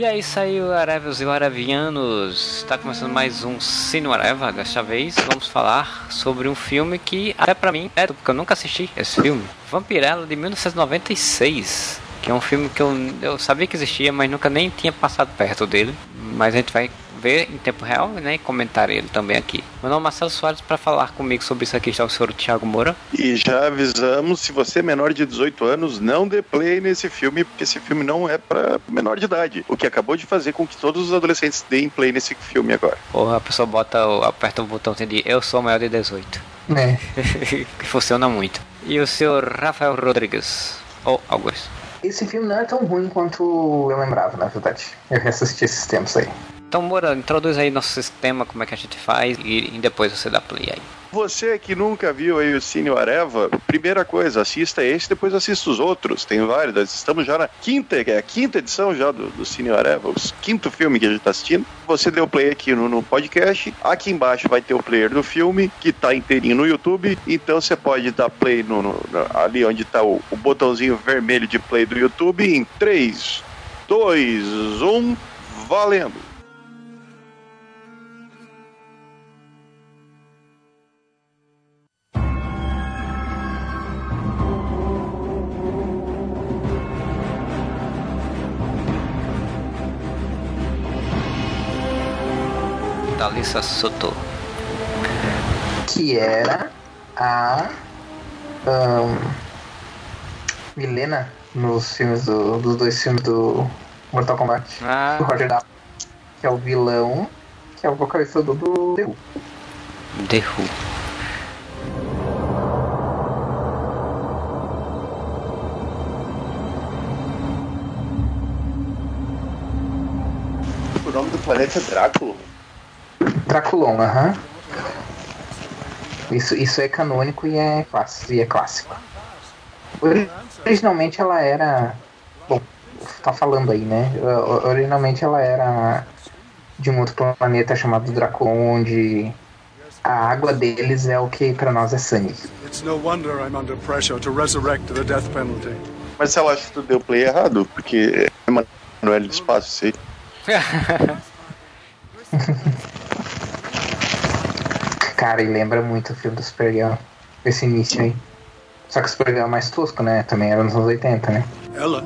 E é isso aí, Arevios e Arevianos. Está começando mais um Cine Areva. Desta vez vamos falar sobre um filme que, até pra mim, é porque eu nunca assisti esse filme. Vampirella de 1996. Que é um filme que eu, eu sabia que existia, mas nunca nem tinha passado perto dele. Mas a gente vai ver em tempo real né, e comentar ele também aqui. Meu nome é Marcelo Soares, para falar comigo sobre isso aqui está o senhor Thiago Moura. E já avisamos, se você é menor de 18 anos, não dê play nesse filme, porque esse filme não é para menor de idade. O que acabou de fazer com que todos os adolescentes deem play nesse filme agora. Porra, a pessoa bota, aperta o botão de eu sou maior de 18. É. que funciona muito. E o senhor Rafael Rodrigues, ou Augusto. Esse filme não é tão ruim quanto eu lembrava, na verdade. Eu reassisti esses tempos aí. Então, Moura, introduz aí nosso sistema, como é que a gente faz e, e depois você dá play aí. Você que nunca viu aí o Cine Areva, primeira coisa, assista esse, depois assista os outros. Tem vários. Estamos já na quinta, é a quinta edição já do, do Cine Areva, o quinto filme que a gente está assistindo. Você deu play aqui no, no, podcast. Aqui embaixo vai ter o player do filme, que está inteirinho no YouTube. Então você pode dar play no, no ali onde está o, o botãozinho vermelho de play do YouTube em 3, 2, 1, valendo! Thalissa Soto. Que era a um, Milena nos filmes do, dos dois filmes do Mortal Kombat. Ah. Do Roger Dallas. Que é o vilão, que é o vocalista do, do The Who. The Who. O nome do planeta é Drácula. Draculon, aham. Isso, isso é canônico e é, clássico, e é clássico. Originalmente ela era. Bom, tá falando aí, né? Originalmente ela era de um outro planeta chamado Draculon, onde a água deles é o que para nós é sangue. It's no wonder I'm under pressure to resurrect the death penalty. Mas ela acha que tu deu play errado, porque é Manuel de espaço, sei. Cara, e lembra muito o filme do Supergirl, esse início aí. Só que o Supergirl é mais tosco, né? Também era nos anos 80, né? Ella,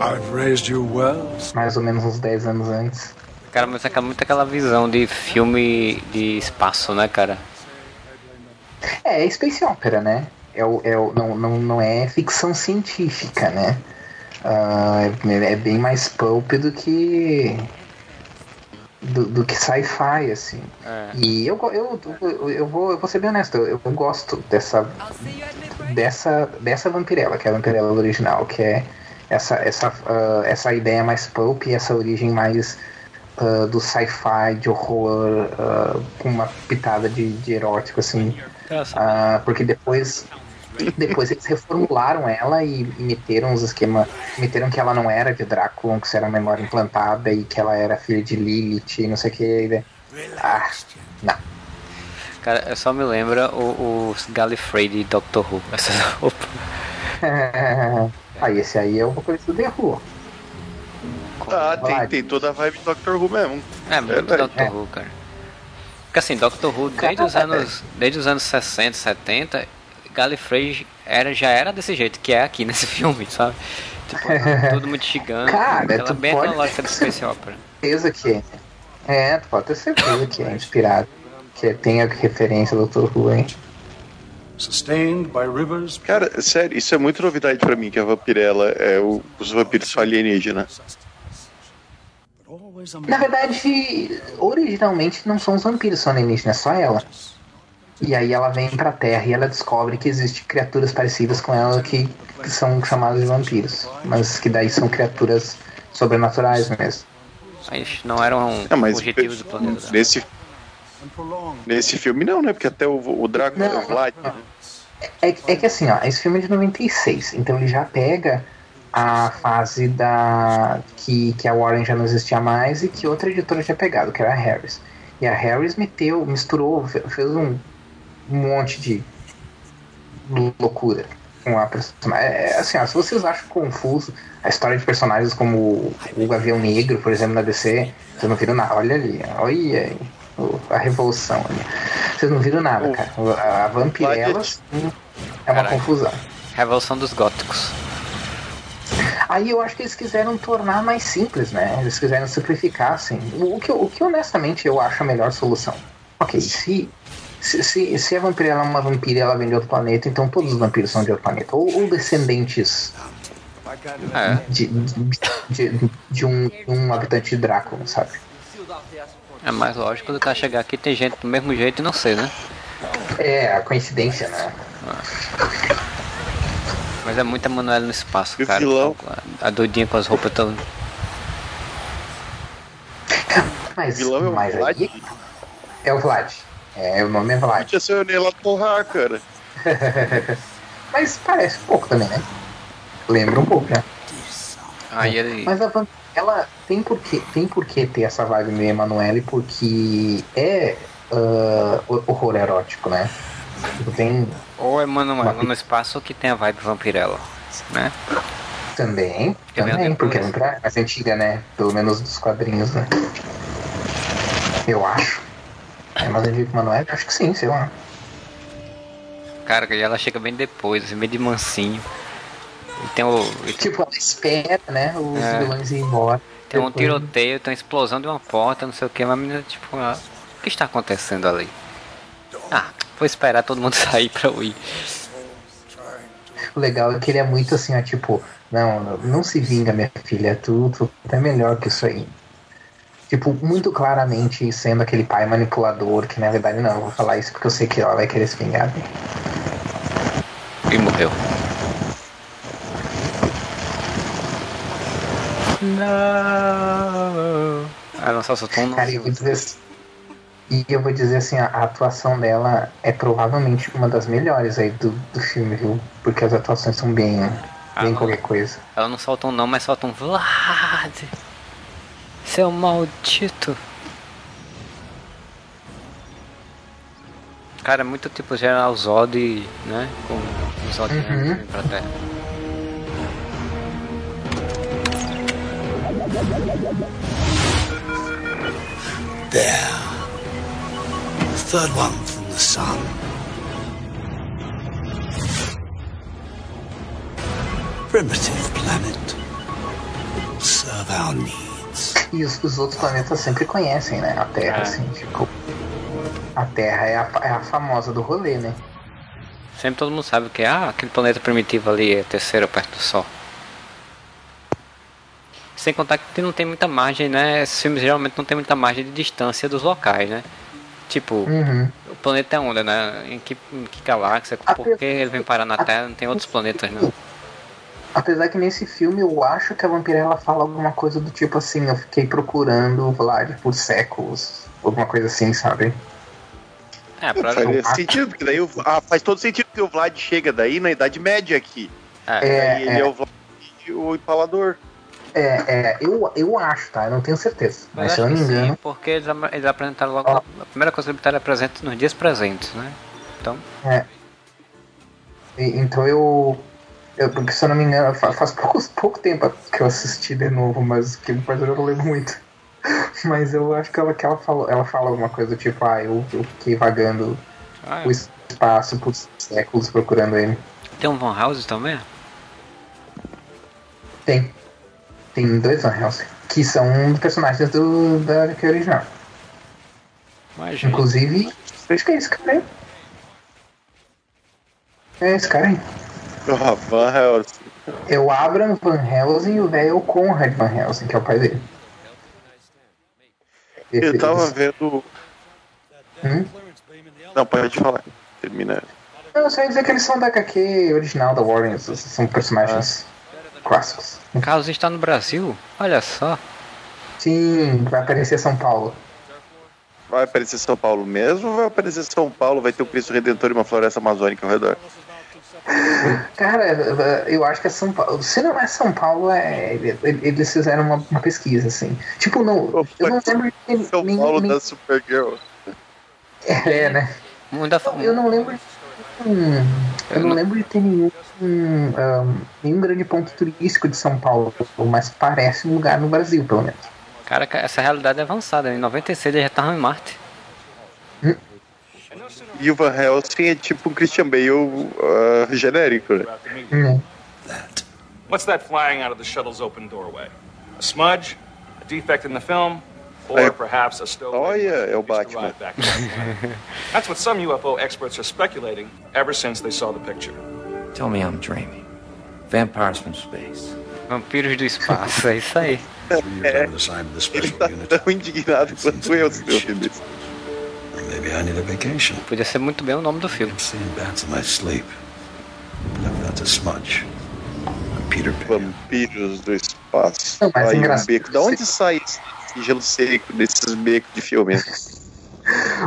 I've raised you well. Mais ou menos uns 10 anos antes. Cara, mas é muito aquela visão de filme de espaço, né, cara? É, é Space Opera, né? É o, é o, não, não, não é ficção científica, né? Uh, é, é bem mais pulp do que do, do que sci-fi, assim. É. E eu, eu, eu, eu, vou, eu vou ser bem honesto, eu, eu gosto dessa, dessa, dessa vampirela, que é a vampirela original, que é essa, essa, uh, essa ideia mais pulp e essa origem mais uh, do sci-fi, de horror, uh, com uma pitada de, de erótico, assim. Uh, porque depois depois eles reformularam ela e, e meteram os esquemas. Meteram que ela não era de Drácula, que isso era memória implantada e que ela era filha de Lilith e não sei o que. Ah, não. Cara, eu só me lembra o, o Gallifrey de Doctor Who. Essa roupa. ah, esse aí é o vocalista do The Who. Ah, tem, tem toda a vibe de Doctor Who mesmo. É, muito Verdade. Doctor É. Who, cara. Porque assim, Doctor Who, desde os anos, desde os anos 60, 70, Gallifrey era, já era desse jeito, que é aqui nesse filme, sabe? Tipo, tudo muito gigante, Cara, aquela tu bem pode- na lógica do Space Opera. certeza que é. É, tu pode ter certeza que é inspirado. Que tem a referência do Dr. Who, hein? Sustained by rivers. Cara, sério, isso é muito novidade pra mim, que a vampirela é o, os vampiros são alienígenas. Na verdade, originalmente não são os vampiros, são alienígenas, é só ela. E aí ela vem pra Terra e ela descobre que existem criaturas parecidas com ela que, que são chamadas de vampiros. Mas que daí são criaturas sobrenaturais mesmo. Mas não eram É, mas objetivos do planeta. né? nesse, nesse filme não, né? Porque até o, o Drácula Não, é Vlad. não. É, é que assim, ó, esse filme é de 96, então ele já pega a fase da que, que a Warren já não existia mais e que outra editora tinha pegado, que era a Harris. E a Harris meteu, misturou, fe- fez um, um monte de loucura com a personagem. É, assim, ó, se vocês acham confuso a história de personagens como o, Gavião Negro, por exemplo, na DC, vocês não viram nada. Olha ali, olha aí, a revolução ali. Vocês não viram nada, cara. A Vampirella sim, é uma Caralho. confusão. Revolução dos góticos. Aí eu acho que eles quiseram tornar mais simples, né? Eles quiseram simplificar, assim. O que, o que honestamente eu acho a melhor solução. Ok, se, se, se, se a vampira é uma vampira e ela vem de outro planeta, então todos os vampiros são de outro planeta. Ou, ou descendentes É. de, de, de, de um, um habitante de Drácula, sabe? É mais lógico do que ela chegar aqui tem gente do mesmo jeito e não sei, né? É, a coincidência, né? Mas é muita Manuela no espaço, E cara. vilão? A doidinha com as roupas tão. Mas, vilão é o mas Vlad. aí é o Vlad. É, o nome é Vlad. Podia ser o Nela Torrar, cara. Mas parece um pouco também, né? Lembra um pouco, né? Aí ele. Mas a Van, ela tem por que, tem por que ter essa vibe meio Emanuele, porque é ah, horror erótico, né? Tipo, tem Ou é Manuela no espaço ou que tem a vibe vampirella, né? também, Eu também, porque é mais antiga, né? Pelo menos dos quadrinhos, né? Eu acho. É mais antiga que Emanuele? Acho que sim, sei lá. Cara, e ela chega bem depois, assim, meio de mansinho. E tem o. e tem, Tipo, ela espera, né? Os É. vilões ir embora. tem um Depois- tiroteio, tem uma explosão de uma porta, não sei o que, uma menina tipo, ah, o que está acontecendo ali? Ah, vou esperar todo mundo sair pra eu ir. O legal é que ele é muito assim, ó, tipo, não, não, não se vinga, minha filha, tu, tu é melhor que isso aí. Tipo, muito claramente sendo aquele pai manipulador, que na verdade não, eu vou falar isso porque eu sei que ela vai querer se vingar. E morreu. Não. Ela só soltou um Cara, eu vou dizer assim, e eu vou dizer assim, a, a atuação dela é provavelmente uma das melhores aí do, do filme, viu? Porque as atuações são bem, bem Ah, qualquer coisa. Ela não solta um não, mas solta um Vlad. Seu maldito. Cara, é muito tipo General Zod, né? Com o Zod Uhum. uhum. pra terra. There. Third one from the sun. Primitive planet. Serve our needs. E os, os outros planetas sempre conhecem, né? A Terra, É. assim, tipo. A Terra é a, é a famosa do rolê, né? Sempre todo mundo sabe que ah, aquele planeta primitivo ali é terceiro perto do Sol. Sem contar que não tem muita margem, né? Esses filmes geralmente não tem muita margem de distância dos locais, né? Tipo, Uhum. o planeta é onde, né? Em que, em que galáxia? Por que ele vem parar na Terra? Não tem outros planetas, não. Apesar que nesse filme eu acho que a Vampirella fala alguma coisa do tipo assim, eu fiquei procurando o Vlad por séculos. Alguma coisa assim, sabe? É, pra... Faz sentido, porque daí o- ah, faz todo sentido que o Vlad chega daí na Idade Média aqui. é, É, Aí ele é, o Vlad e o empalador. É, é, eu, eu acho, tá? Eu não tenho certeza. Mas, Mas se eu não me que sim, engano, porque eles, eles apresentaram logo. Ó. A primeira coisa que eles botaram é presente nos dias presentes, né? Então, é. E- então eu. Eu porque se eu não me engano, fa- faz pouco, pouco tempo que eu assisti de novo, mas que depois eu não lembro muito. Mas eu acho que ela, que ela, falou, ela fala alguma coisa do tipo, ah, eu, eu fiquei vagando ah, o espaço por séculos procurando ele. tem um Van House também? Tem. Tem dois Van Helsing, que são personagens do, da HQ original. Imagina. Inclusive, acho que é esse cara aí. É esse cara aí. Ah, Van Helsing. É o Abraham Van Helsing e o velho é o Conrad Van Helsing, que é o pai dele. Esse- Eu tava vendo. Hum? Não, pode falar. Termina. Não, eu só ia dizer que eles são da HQ original da Warren, são personagens clássicos. Carlos está no Brasil? Olha só. Sim, vai aparecer São Paulo. Vai aparecer São Paulo mesmo ou vai aparecer São Paulo? Vai ter o Cristo Redentor e uma floresta amazônica ao redor? Cara, eu acho que é São Paulo. Se não é São Paulo, é. Eles fizeram uma, uma pesquisa, assim. Tipo, não. Eu não lembro de São nenhum- Paulo nenhum- da Supergirl. É, né? Muita, Eu não lembro de. Hum, Eu não lembro de ter nenhum, um, nenhum grande ponto turístico de São Paulo, mas parece um lugar no Brasil, pelo menos. Cara, essa realidade é avançada. Em 96 ele já tava em Marte. E o Van Helsing é tipo um Christian Bale uh, genérico, né? Hum. That. What's that flying out of the shuttle's open doorway? A smudge? A defect in the film? Or Hey. perhaps a stowaway? Olha, é o Batman. That's what some UFO experts are speculating ever since they saw the picture. Tell me I'm dreaming. Vampires from space. Vampiros do espaço, é isso aí. The Ele tá tão indignado quanto eu se eu isso. Maybe I need a vacation. Podia ser muito bem o nome do filme. Seeing bats in my sleep. A smudge. Peter Pan. Vampiros do espaço. Não, mas Aí um beco. Da onde sai esse gelo seco desses becos de filme?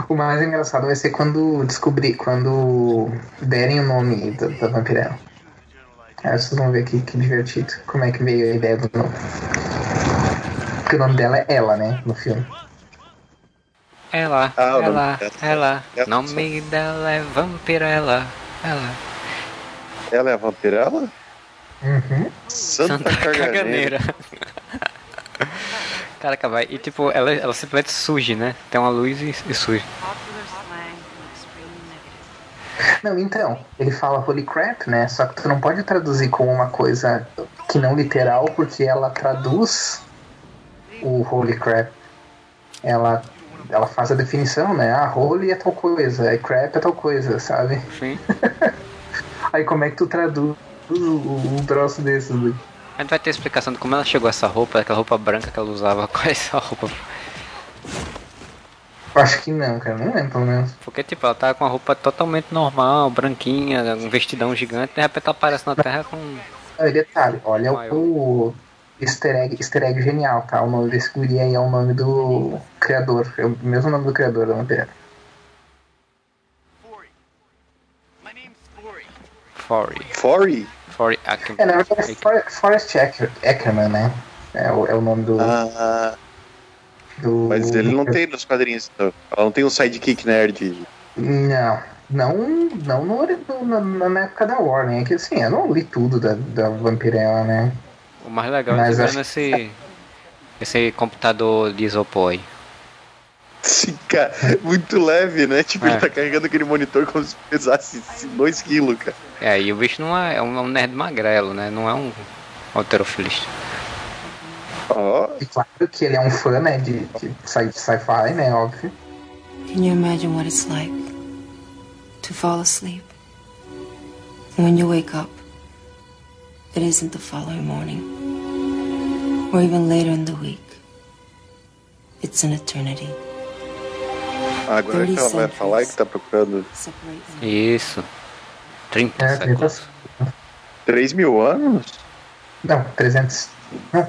O mais engraçado vai ser quando descobrir, quando derem o nome da, da Vampirella. Aí vocês vão ver que, que divertido. Como é que veio a ideia do nome. Porque o nome dela é ela, né? No filme. Ela, Ah, o ela, ela. Ela. Nome dela é Vampirella. Ela. Ela é a vampirela? Uhum. Santa, Santa Caganeira. Caganeira. Caraca, vai. E tipo, ela, ela simplesmente surge, né? Tem uma luz e, e surge. Não, então, ele fala holy crap, né? Só que tu não pode traduzir como uma coisa que não literal, porque ela traduz o holy crap. Ela, ela faz a definição, né? Ah, holy é tal coisa, é crap é tal coisa, sabe? Sim. Aí como é que tu traduz um troço desses? né? A gente vai ter explicação de como ela chegou a essa roupa, aquela roupa branca que ela usava. Qual é essa roupa? Acho que não, cara. Não lembro, pelo menos. Porque, tipo, ela tava com uma roupa totalmente normal, branquinha, um vestidão gigante, de repente ela aparece na Terra com. E detalhe, olha Maior. o easter egg, easter egg genial, tá? O nome desse guri aí é o nome do criador. É o mesmo nome do criador da Vampirella. Forry. Forry? Forry Ackerman. É, na verdade é For- Forrest Acker- Ackerman, né? É o, é o nome do, Ah, do. mas ele não tem nos quadrinhos, então. Ela não tem um sidekick nerd. Não. Não, não no, no- na, na época da Warner. É que assim, eu não li tudo da, da Vampirella, né? O mais legal Mas é acho- vendo esse. Esse computador de isopor aí. Sim, cara, muito leve, né? Tipo, É. ele tá carregando aquele monitor como se pesasse 2 quilos, cara. É, e o bicho não é, é um, é nerd magrelo, né? Não é um alterofilista. Ó, E claro que ele é um fã, né? De, de sci- sci-fi, né? Óbvio. Can you imagine what it's like to fall asleep? And when you wake up, it isn't the following morning, or even later in the week. It's an eternity. agora que ela vai falar que tá procurando Isso. 30 É, séculos. 3 mil anos? Não, 300. Não.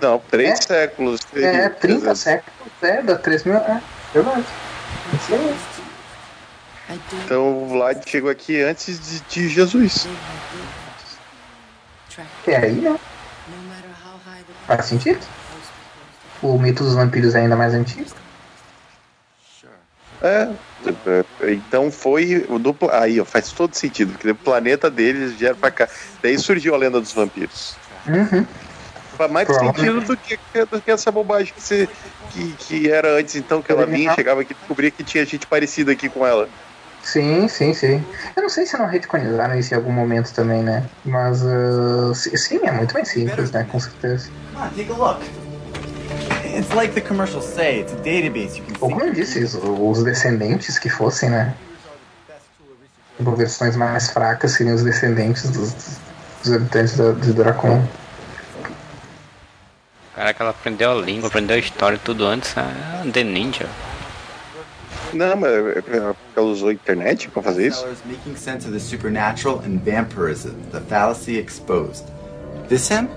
Não, 3 É? séculos. É, 30 300. séculos, é, dá 3 mil. É, verdade. Então o Vlad chegou aqui antes de, de Jesus. Que aí, né? Faz sentido. O mito dos vampiros é ainda mais antigo. É. Então foi o duplo. Aí, ó, faz todo sentido, porque o planeta deles vieram pra cá. Daí surgiu a lenda dos vampiros. Uhum. Faz mais Pronto. sentido do que, do que essa bobagem que, você, que, que era antes, então, que ela vinha, chegava aqui e descobria que tinha gente parecida aqui com ela. Sim, sim, sim. Eu não sei se não retconizaram isso em algum momento também, né? Mas ah, si- sim, é muito mais simples, né? Com certeza. Come on, take a look. It's like the commercials say. It's a database you can Ou como eu disse, os, os descendentes que fossem, né? Tipo, versões mais fracas seriam os descendentes dos, dos habitantes da, de Dracon. Caraca, ela aprendeu a língua, aprendeu a história tudo antes. Ah, The Ninja. Não, mas é- é- ela usou a internet pra fazer isso? Making sense of the supernatural and vampirism, the fallacy exposed. This him?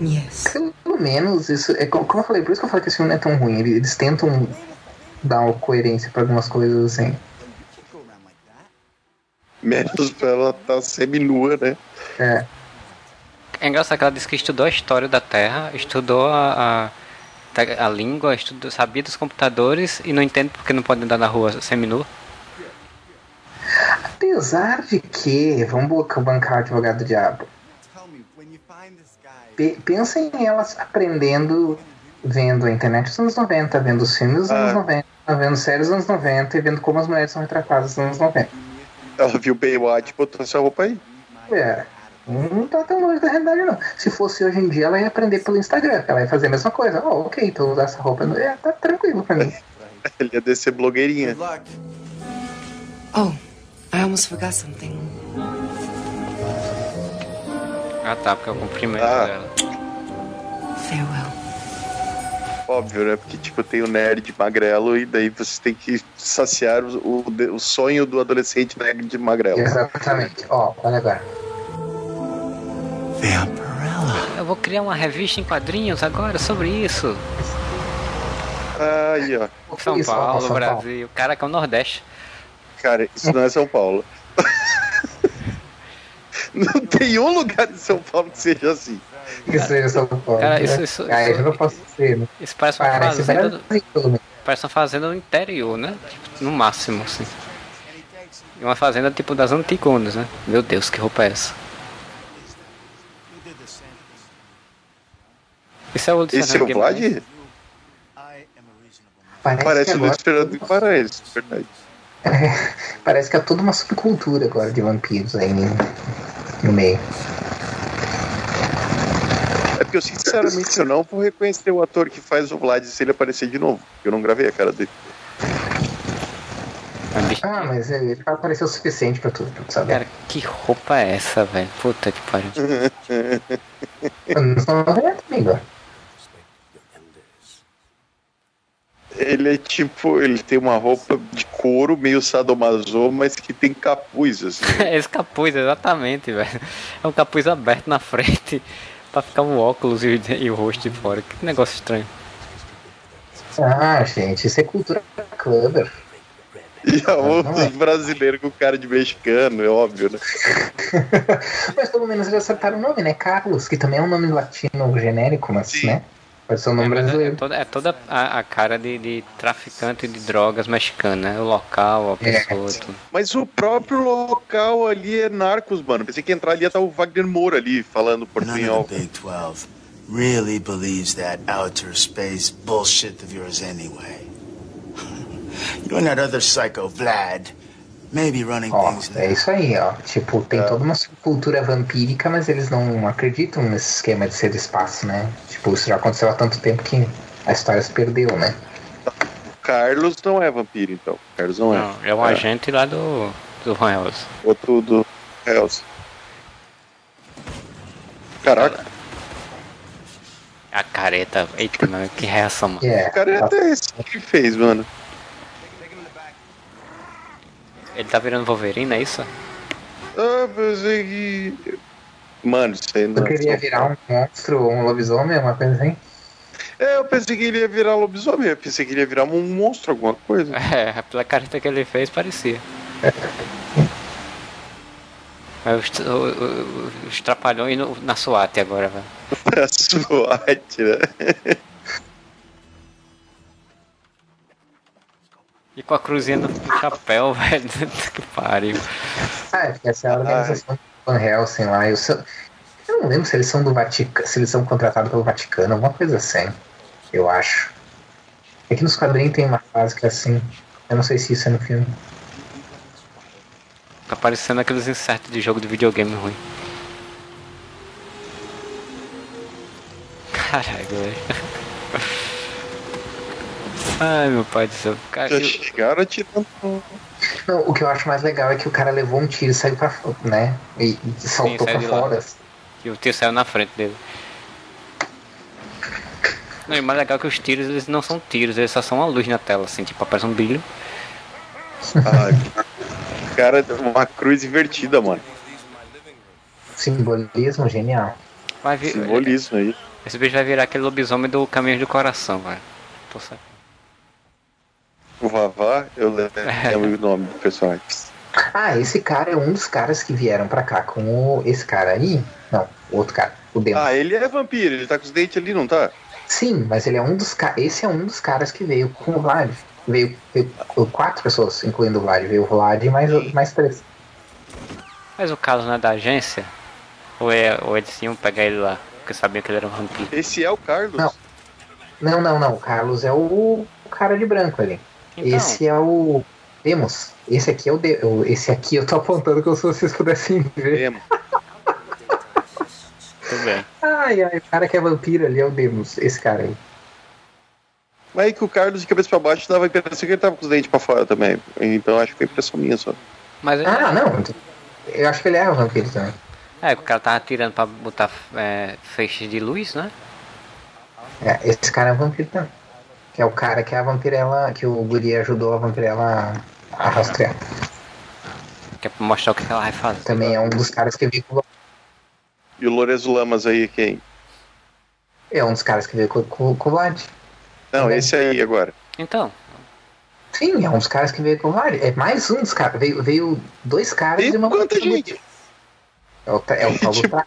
Yes. Pelo menos, isso é co- como eu falei, por isso que eu falei que esse filme não é tão ruim. Eles, tentam dar uma coerência pra algumas coisas assim. Menos pra ela estar semi-nua, né? É, É engraçado que ela disse que estudou a história da Terra, estudou a, a, a língua, estudou, sabia dos computadores e não entende porque não pode andar na rua seminu. Apesar de que, vamos bancar o advogado do diabo. Pe- Pensem em elas aprendendo, vendo a internet dos anos 90, vendo os filmes dos anos Ah. 90, vendo séries dos anos 90 e vendo como as mulheres são retratadas nos anos 90. Ela viu Baywatch e botou essa roupa aí. É, não tá tão longe da realidade, não. Se fosse hoje em dia, ela ia aprender pelo Instagram. Ela ia fazer a mesma coisa. Oh, ok, então usar essa roupa. É, tá tranquilo pra mim. Ele ia descer blogueirinha. Oh, I almost forgot something. Ah tá, porque é o cumprimento Ah. dela. Farewell. Óbvio, né? Porque, tipo, tem o nerd magrelo e daí você tem que saciar o, o, o sonho do adolescente nerd magrelo. Exatamente. Ó, olha agora. Eu vou criar uma revista em quadrinhos agora sobre isso. Aí, ó. São Isso, Paulo, São Paulo. Brasil. Caraca, é o Nordeste. Cara, isso não é São Paulo. não tem um lugar em São Paulo que seja assim. Que seja São Paulo. Cara, né? isso- isso- Ah, isso- eu não posso ser, né? Isso parece uma Parece fazenda. do- Brasil, menos. Parece uma fazenda no interior, né? Tipo, no máximo, assim. E uma fazenda tipo das Antigonas, né? Meu Deus, que roupa é essa? Esse é o Esse é o Guimarães? Vlad? Parece, Parece que o Luiz agora, Fernando Guimarães, verdade. parece que é toda uma subcultura agora de vampiros aí no, no meio. É porque eu sinceramente eu não vou reconhecer o ator que faz o Vlad se ele aparecer de novo. Eu não gravei a cara dele. Ah, mas ele ele vai aparecer o suficiente pra tudo, pra tu saber. Cara, que roupa é essa, velho? Puta que pariu. Anos 90, amigo. Ele é tipo, ele tem uma roupa de couro meio sadomaso, mas que tem capuz, assim. Esse capuz, exatamente, velho. É um capuz aberto na frente pra ficar o óculos e, o- e o rosto de fora. Que negócio estranho. Ah, gente, isso é cultura clubber. E a outra brasileiro com cara de mexicano, é óbvio, né? Mas pelo menos eles acertaram o nome, né? Carlos, que também é um nome latino genérico, mas, né? Pode ser um nome É, mas é, é brasileiro. toda, é toda a, a cara de, de traficante de drogas mexicano, né? O local, a É. pessoa, tudo. Mas o próprio local ali é Narcos, mano. Pensei que ia entrar ali ia estar o Wagner Moura ali, falando portunhol. Big 12 really believes that outer space bullshit of yours anyway. you and that other psycho, Vlad, Ó, things é isso aí, ó. Tipo, tem É. toda uma subcultura vampírica, mas eles não acreditam nesse esquema de ser espaço, né? Tipo, isso já aconteceu há tanto tempo que a história se perdeu, né? Carlos não é vampiro, então. Carlos não é. Não, é um agente lá do, do Van Helsing. Outro do Hells. Caraca, A careta, eita, mano, que reação, mano. É. o cara é esse que fez, mano. Ele tá virando Wolverine, é isso? Ah, pensei que. Mano, isso aí não Eu queria virar um monstro ou um lobisomem, uma coisa assim. É, eu pensei que ele ia virar lobisomem. Eu pensei que ele ia virar um monstro, alguma coisa. É, pela careta que ele fez, parecia. Mas os, o- o- os trapalhões no- na SWAT agora, velho. A SWAT, né? E com a cruzinha no, no chapéu, velho. que pariu. Ah, é porque essa é a organização do Van Helsing lá. Eu, sou... eu não lembro se eles são do Vaticano, se eles são contratados pelo Vaticano, alguma coisa assim. Eu acho. É que nos quadrinhos tem uma frase que é assim. Eu não sei se isso é no filme. Tá parecendo aqueles insertos de jogo de videogame ruim. Caralho, velho. Ai, meu pai do céu. Cara, Já eu- chegaram atirando. Não, o que eu acho mais legal é que o cara levou um tiro e saiu pra fora, né? E e saltou saiu pra fora. que o tiro saiu na frente dele. Não, e o mais legal é que os tiros eles não são tiros, eles só são uma luz na tela, assim, tipo, aparece um brilho. Ah, cara, uma cruz invertida, mano. Simbolismo genial. Vai vir, Simbolismo aí. esse bicho vai virar aquele lobisomem do caminho do coração, velho. Tô sabendo. O Vavá, eu lembro o nome do personagem. Ah, esse cara é um dos caras que vieram pra cá com o. Esse cara aí? Não, o outro cara. O Demo. Ah, ele é vampiro, ele tá com os dentes ali, não tá? Sim, mas ele é um dos caras. Esse é um dos caras que veio com o Vlad. Veio, veio quatro pessoas, incluindo o Vlad. Veio o Vlad e mais, mais três. Mas o caso não é da agência? Ou, é, ou eles iam pegar ele lá? Porque sabiam que ele era um vampiro. Esse é o Carlos? Não. Não, não, não. O Carlos é o, o cara de branco ali. Então. Esse é o Demos. Esse aqui é o, de... o- Esse aqui eu tô apontando que se vocês pudessem ver. Demo. Tudo bem. Ai, ai, o cara que é vampiro ali é o Demos. Esse cara aí. Mas aí que o Carlos de cabeça pra baixo dava a impressão que ele tava com os dentes pra fora também. Então acho que foi impressão minha só. Mas ele- Ah, não. Eu acho que ele é vampiro também. É, o cara tava tirando pra botar é, feixes de luz, né? É, esse cara é vampiro também. Que é o cara que a vampirela. Que o Guri ajudou a vampirela a rastrear. Que é pra mostrar o que ela vai fazer. Também é um dos caras que veio com. E o Lorenzo Lamas aí, quem? É um dos caras que veio com, com, com o Vlad. Não, esse aí agora. Então, Sim, é um dos caras que veio com o Vlad. É mais um dos caras. Veio, veio dois caras e uma quanta gente? É o, é o do Tra-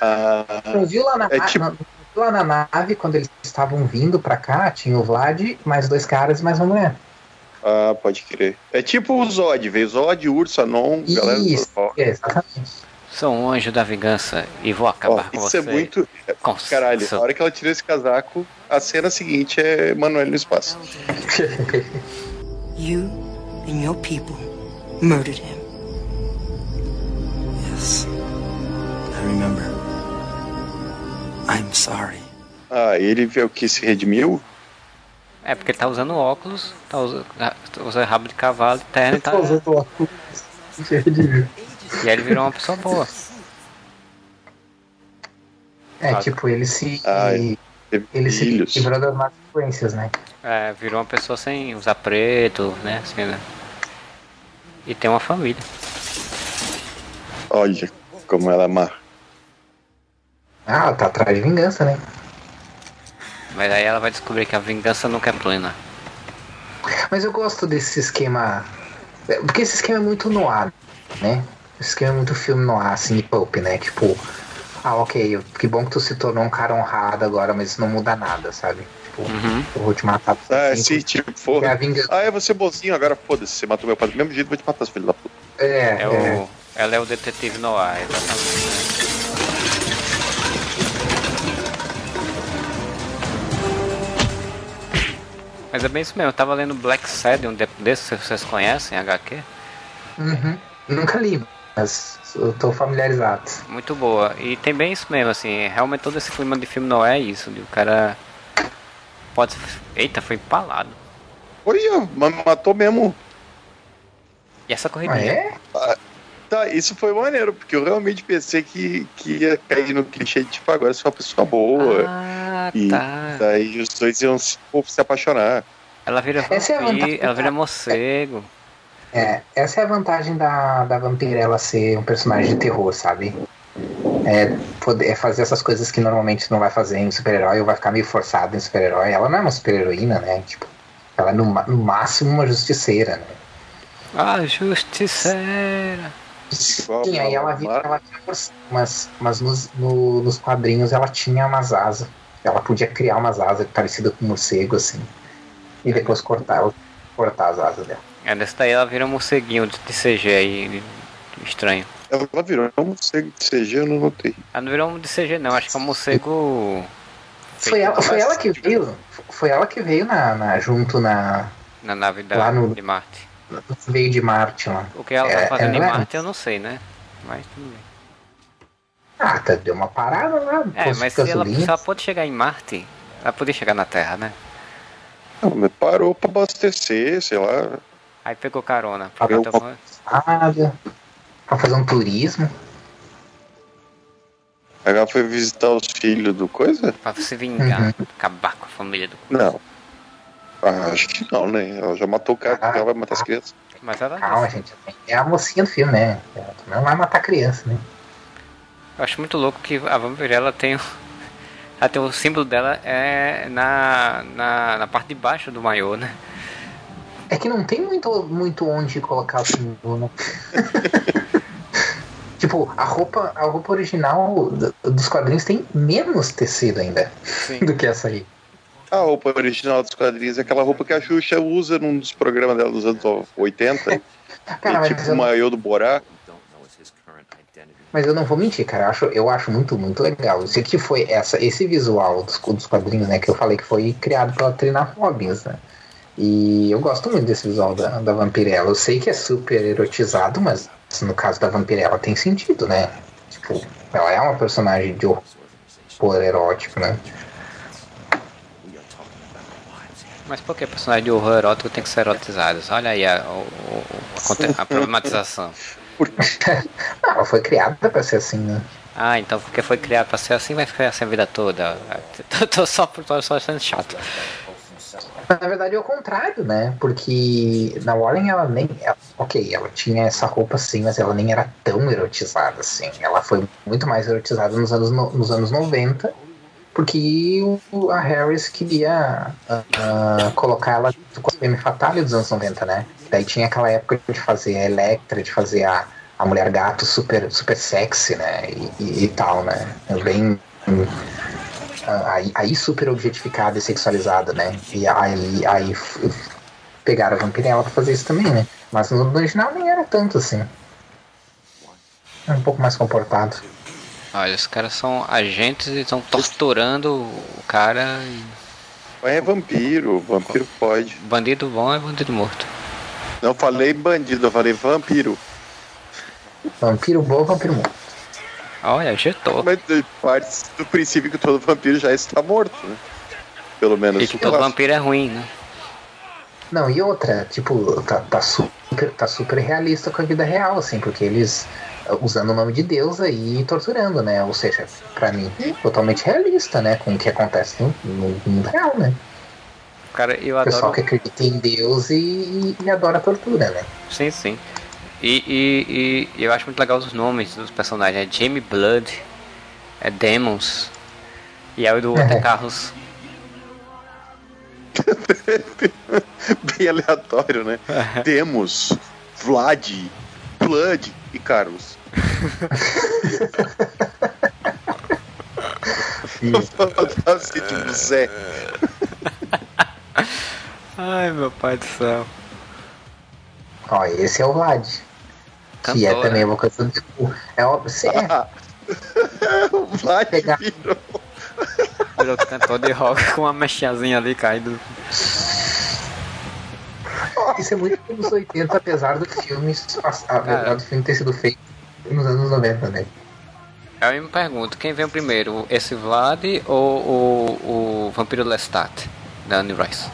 Ah, Não viu lá na, É tipo- na- lá na nave, quando eles estavam vindo pra cá, tinha o Vlad, mais dois caras e mais uma mulher. ah, pode crer. É tipo o Zod, veio Zod, Urso, Anon, galera do Isso, é, exatamente. sou um anjo da vingança e vou acabar com Isso você. é muito. Com Caralho, seu- a hora que ela tira esse casaco, a cena seguinte é Manuel no espaço. You and your people murdered him. Yes. I remember. I'm sorry. Ah, ele vê o que se redimiu? É, porque ele tá usando óculos, tá usando, usa rabo de cavalo, terno e tá. Tô usando óculos. Se redimiu. E aí ele virou uma pessoa boa. É, Ah. tipo, ele se. Ai, teve ele se livrou das más influências, né? É, virou uma pessoa sem usar preto, né? Assim, né? E tem uma família. Olha como ela é má. Ah, ela tá atrás de vingança, né? Mas aí ela vai descobrir que a vingança nunca é plena. Mas eu gosto desse esquema. é, Porque esse esquema é muito noir, né? Esse esquema é muito filme noir, assim, de pulp, né? Tipo, ah, ok, que bom que tu se tornou um cara honrado agora, mas isso não muda nada, sabe? Tipo, Uhum. eu vou te matar. Ah, assim, sim, tipo, É a porra. vingança. Ah, é você bonzinho, agora foda-se. Você matou meu pai do mesmo jeito, vou te matar, seu filho da puta. É, É é. o, ela é o detetive Noir, exatamente. Mas é bem isso mesmo, eu tava lendo Black Sad um tempo desses, se vocês conhecem, HQ. Uhum. Nunca li, mas eu tô familiarizado. Muito boa. E tem bem isso mesmo, assim, realmente todo esse clima de filme não é isso, de o cara pode. Eita, foi empalado. Olha, mas matou mesmo. E essa Ah, corridinha? é? Tá, isso foi maneiro, porque eu realmente pensei que, que ia cair no clichê de, tipo, agora sou uma pessoa boa. Ah, e tá. daí os dois iam se, se apaixonar. Ela vira Essa é a vampiro, vantagem ela vira morcego. É, essa é a vantagem da, da vampirela ser um personagem de terror, sabe? É, poder, é fazer essas coisas que normalmente não vai fazer em super-herói ou vai ficar meio forçado em super-herói. Ela não é uma super-heroína, né? Tipo, ela é no, no máximo uma justiceira, né? Ah, justiceira. Sim, aí ela, vi- ela tinha mas, mas nos, no- nos quadrinhos ela tinha umas asas. Ela podia criar umas asas parecidas com um morcego, assim. E depois cortar, cortar as asas dela. É, dessa daí ela vira um morceguinho de CG aí, estranho. Ela virou um morcego de CG, eu não notei. Ela não virou um de CG não, acho que é um morcego... Foi ela, foi ela que veio. Foi ela que veio na, na- junto na. Na nave da, Lá no- de Marte. Veio de Marte lá. O que ela É, tá fazendo em ela- Marte eu não sei, né? Mas tudo bem. Ah, tá, deu uma parada lá. É, mas se ela, se ela pode chegar em Marte, ela podia chegar na Terra, né? Não, mas parou pra abastecer, sei lá. Aí pegou carona. Eu. Nada. Pra fazer um turismo. Aí ela foi visitar os filhos do coisa? Pra se vingar, Uhum. acabar com a família do... Não. Ah, acho que não, né? Ela já matou o cara, Ah, ela vai matar as crianças. Mas ela Calma, gente. É a mocinha do filme, né? Ela não vai matar criança, né? Eu acho muito louco que a Vampirella tem o. Ela tem o símbolo dela é na, na, na parte de baixo do maiô, né? É que não tem muito, muito onde colocar o símbolo, né? tipo, a roupa, a roupa original do- dos quadrinhos tem menos tecido ainda Sim. do que essa aí. A roupa original dos quadrinhos é aquela roupa que a Xuxa usa num dos programas dela dos anos 80. Cara, tipo o maiô do Borá. Mas eu não vou mentir, cara. Eu acho, eu acho muito, muito legal. Isso aqui foi essa, esse visual dos, dos quadrinhos, né? Que eu falei que foi criado pela Trina Robbins, né? E eu gosto muito desse visual da, da Vampirella. Eu sei que é super erotizado, mas no caso da Vampirella tem sentido, né? Tipo, ela é uma personagem de horror erótico, né? Mas por que personagem de horror erótico tem que ser erotizado? Olha aí a, o- a, a problematização. Não, ela foi criada pra ser assim, né? Ah, então porque foi criado pra ser assim, vai ficar assim a vida toda. Tô, tô só, tô só sendo chato. Na verdade é o contrário, né? Porque na Warren ela nem. ela- ok, ela tinha essa roupa sim, mas ela nem era tão erotizada assim. Ela foi muito mais erotizada nos anos, no- nos anos 90, porque o- a Harris queria ah, colocar ela com a Femme Fatale dos anos 90, né? Daí tinha aquela época de fazer a Electra, de fazer a, a Mulher Gato super, super sexy, né? E, e- e tal, né? Bem. hum, ah, aí, aí super objetificada e sexualizada, né? E aí, aí pegaram a Vampirella pra fazer isso também, né? Mas no original nem era tanto assim. Era um pouco mais comportado. Olha, os caras são agentes e estão torturando o cara. e Mas é vampiro, vampiro pode. Bandido bom é bandido morto. Não falei bandido, eu falei vampiro. Vampiro bom, vampiro morto. Olha, agitou. Mas parte do princípio que todo vampiro já está morto, né? Pelo menos. E que todo vampiro é ruim, né? Não, e outra, tipo, tá, tá, super, tá super realista com a vida real, assim, porque eles usando o nome de Deus aí e torturando, né? Ou seja, pra mim, totalmente realista, né? Com o que acontece no, no mundo real, né? Cara, eu O pessoal adoro. que acredita em Deus e, e adora a tortura, né? Sim, sim. E, e, e eu acho muito legal os nomes dos personagens. É Jamie Blood, é Demons. E aí o do outro é Carlos. Bem aleatório, né? Temos Vlad, Blood e Carlos. Faltava ser tipo Zé. Ai, meu pai do céu. Ó, esse é o Vlad. Que é Cantora. também uma coisa do tipo. É, ó, cê- é, o Vlad Pegar- virou. Virou cantor de rock com uma mechinhazinha ali caindo. isso é muito dos 80, apesar do filme, apesar do filme ter sido feito nos anos 90, né? Eu me pergunto, quem veio primeiro, esse Vlad ou o, o Vampiro Lestat, da Anne Rice?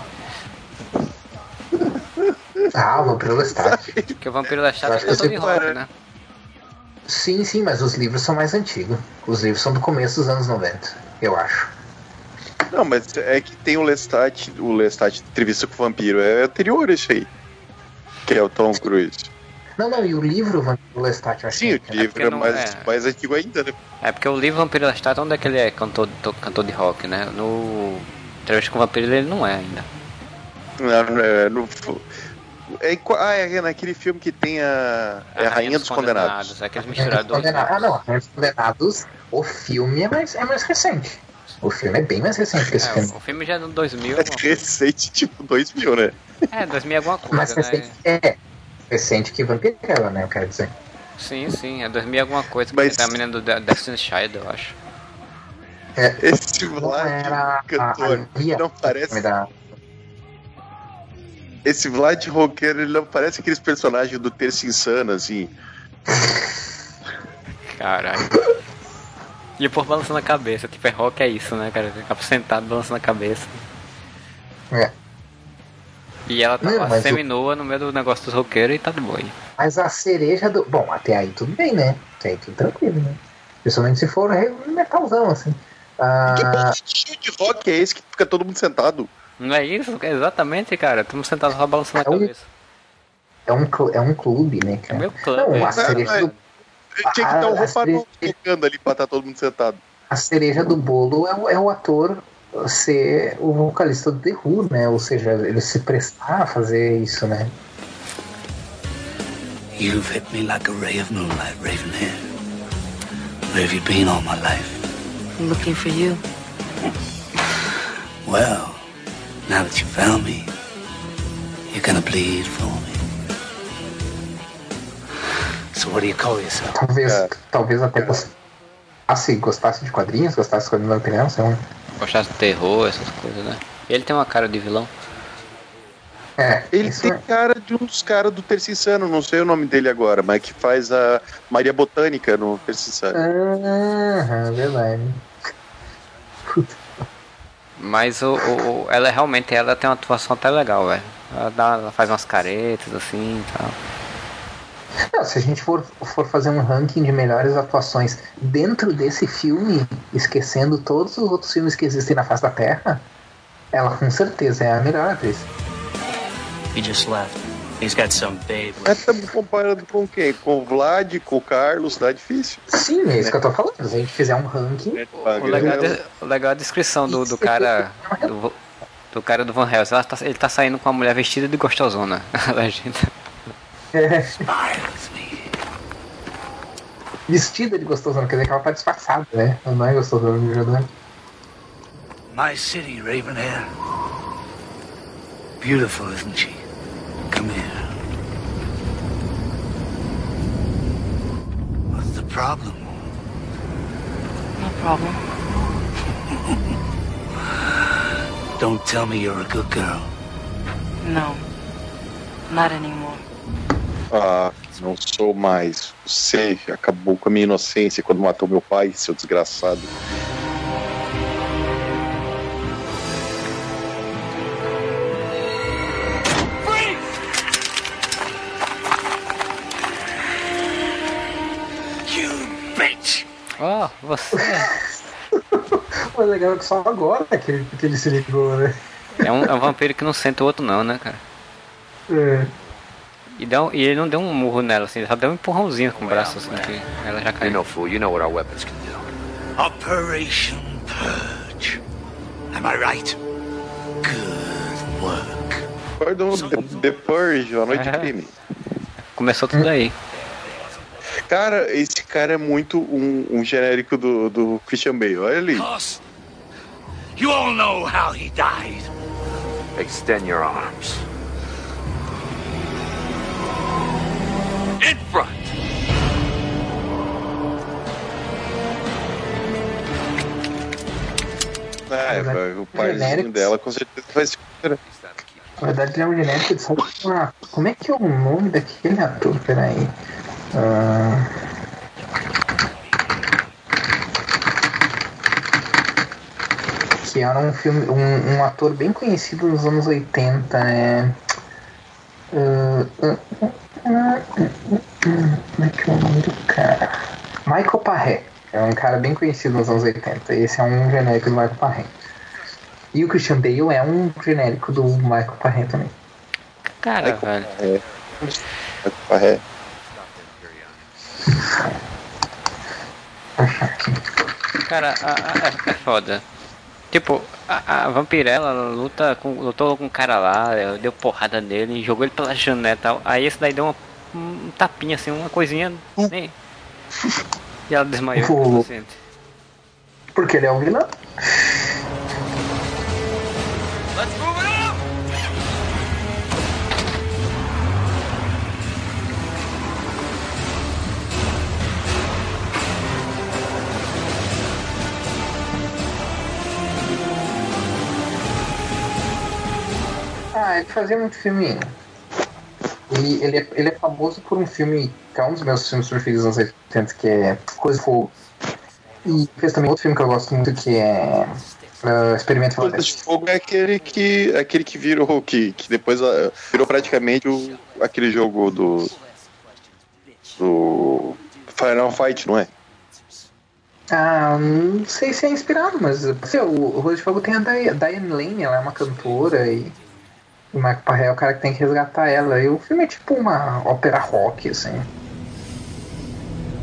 Ah, o Vampiro Lestat. Porque o Vampiro Lestat Eu é acho que eu cantor sei de qual rock, é. né? Sim, sim, mas os livros são mais antigos. Os livros são do começo dos anos 90, eu acho. Não, mas é que tem o Lestat, o Lestat entrevista com o vampiro. É anterior isso aí. Que é o Tom Cruise. Não, não, e o livro Vampiro Lestat, eu acho Sim, o que é. livro porque é não mais, é. mais antigo ainda, né? É porque o livro Vampiro Lestat, onde é que ele é cantor, to- cantor de rock, né? No Entrevista com o Vampiro ele não é ainda. Não, não é, no- é, qua- ah, é naquele filme que tem a, é a Rainha dos Condenados. É aqueles Rainha dos misturadores. Condenados. Ah, né? não, Rainha dos Condenados, o filme é mais, é mais recente. O filme é bem mais recente que esse É, filme. o filme já é no 2000. É alguma coisa. recente, tipo 2000, né? É, 2000 alguma Mais coisa, né? recente, é. Recente que Vampirella, né, eu quero dizer. Sim, sim, é 2000 alguma coisa. Mas- Mas... Da menina do De- Destiny Child, eu acho. É, Esse Vlad era a, cantor, a Lia, não parece. da, Esse Vlad roqueiro, ele não parece aqueles personagens do Terça Insana, assim. Caralho. E o povo balançando a cabeça, tipo, é rock é isso, né, cara? Fica sentado balançando a cabeça. é. E ela tá mas o- semi-nua no meio do negócio dos roqueiros e tá de boa. Mas a cereja do. Bom, até aí tudo bem, né? Até aí tudo tranquilo, né? Principalmente se for metalzão, assim. Ah, Que bonitinho de rock é esse que fica todo mundo sentado? Não é isso? Exatamente, cara. Estamos sentados só balançando a É um- cabeça. é, um, é um clube, né, É cara? meu clube. Não, a Não, cereja não, do, Tinha que dar um Ah, roupa assim- tocando ali pra estar todo mundo sentado. a cereja do bolo é, o- é o ator ser o vocalista do The Who, né? Ou seja, ele se prestar a fazer isso, né? You've hit me like a ray of moonlight, Ravenhair. Where have you been all my life? I'm looking for you. Well, now that you found me, you're gonna bleed for me. So what do you call yourself? Talvez, É. talvez até gostasse, gostasse de quadrinhos, gostasse de quadrinhos da criança. é um- Gostasse de terror, essas coisas, né? Ele tem uma cara de vilão. É, Ele isso tem é. cara de um dos caras do Terça Insano, não sei o nome dele agora, mas que faz a Maria Botânica no Terça Insano. Aham, verdade. Mas o, o- o- ela é realmente ela tem uma atuação até legal, velho. Ela, dá- ela faz umas caretas assim e tal. Não, se a gente for, for fazer um ranking de melhores atuações dentro desse filme, esquecendo todos os outros filmes que existem na face da Terra, ela com certeza é a melhor atriz. He just left. He's got some babe. Mas estamos comparando com quem? Com o Vlad, com o Carlos, tá difícil. Sim, é isso que eu tô falando. Se a gente fizer um ranking, O legal, é de- o legal é a descrição do, do cara. Do, do cara do Van Helsing. Tá- ele tá saindo com uma mulher vestida de gostosona. A legenda. É, vestida de gostosona, quer dizer que ela tá disfarçada, né? Ela não é gostosona de verdade. My city, Ravenhair. Beautiful, isn't she? Come here. What's the problem? No problem. Don't tell me you're a good girl. No. Not anymore. Ah, não sou mais. Você acabou com a minha inocência quando matou meu pai, seu desgraçado. You bitch! Ó, você. Mas legal que só agora que ele, que ele se ligou, né? É um, é um vampiro que não sente o outro, não, né, cara? É. E, dá e ele não deu um murro nela, assim, só deu um empurrãozinho com o braço, assim, que ela já You caiu. know, fool, you know what our weapons can do. Operation Purge. Am I right? Good work. Perdão, The, The Purge, a noite de É. crime. Começou tudo aí. Cara, esse cara é muito um, um genérico do, do Christian Bale. Olha ali. You all know how he died. Extend your arms. In front. É, vai, o Genéricos. dela com certeza vai se Na verdade, ele é um genérico de sabe Como é que é o nome daquele ator? Peraí. Ah, Que era um filme. Um, um ator bem conhecido nos anos 80, né? Ah, ah, ah, ah, ah, Como é do cara? Michael Parré. É um cara bem conhecido nos anos 80. Esse é um genérico do Michael Parré. E o Christian Bale é um genérico do Michael Parré também. Cara, velho. É. É. Cara, a- a- é, é foda. Tipo, a, a vampirella luta com, lutou com um cara lá, eh, deu porrada nele, jogou ele pela janela e tal. Aí esse daí deu uma, um tapinha assim, uma coisinha. Nem... E ela desmaiou. Inconsciente. Porque ele é um vilão. Ele fazia muito filme. Ele, ele, é, ele é famoso por um filme que é um dos meus filmes preferidos dos anos 80, que é Coisa de Fogo. E fez também outro filme que eu gosto muito, que é ah, Experimento Coisa de Fogo é aquele que, aquele que virou, que, que depois ah, virou praticamente o, aquele jogo do. do. Final Fight, não é? Ah, não sei se é inspirado, mas assim, o, Rosa de Fogo tem a Dia- Diane Lane, ela é uma cantora e o Michael Parré é o cara que tem que resgatar ela. E o filme é tipo uma ópera rock, assim.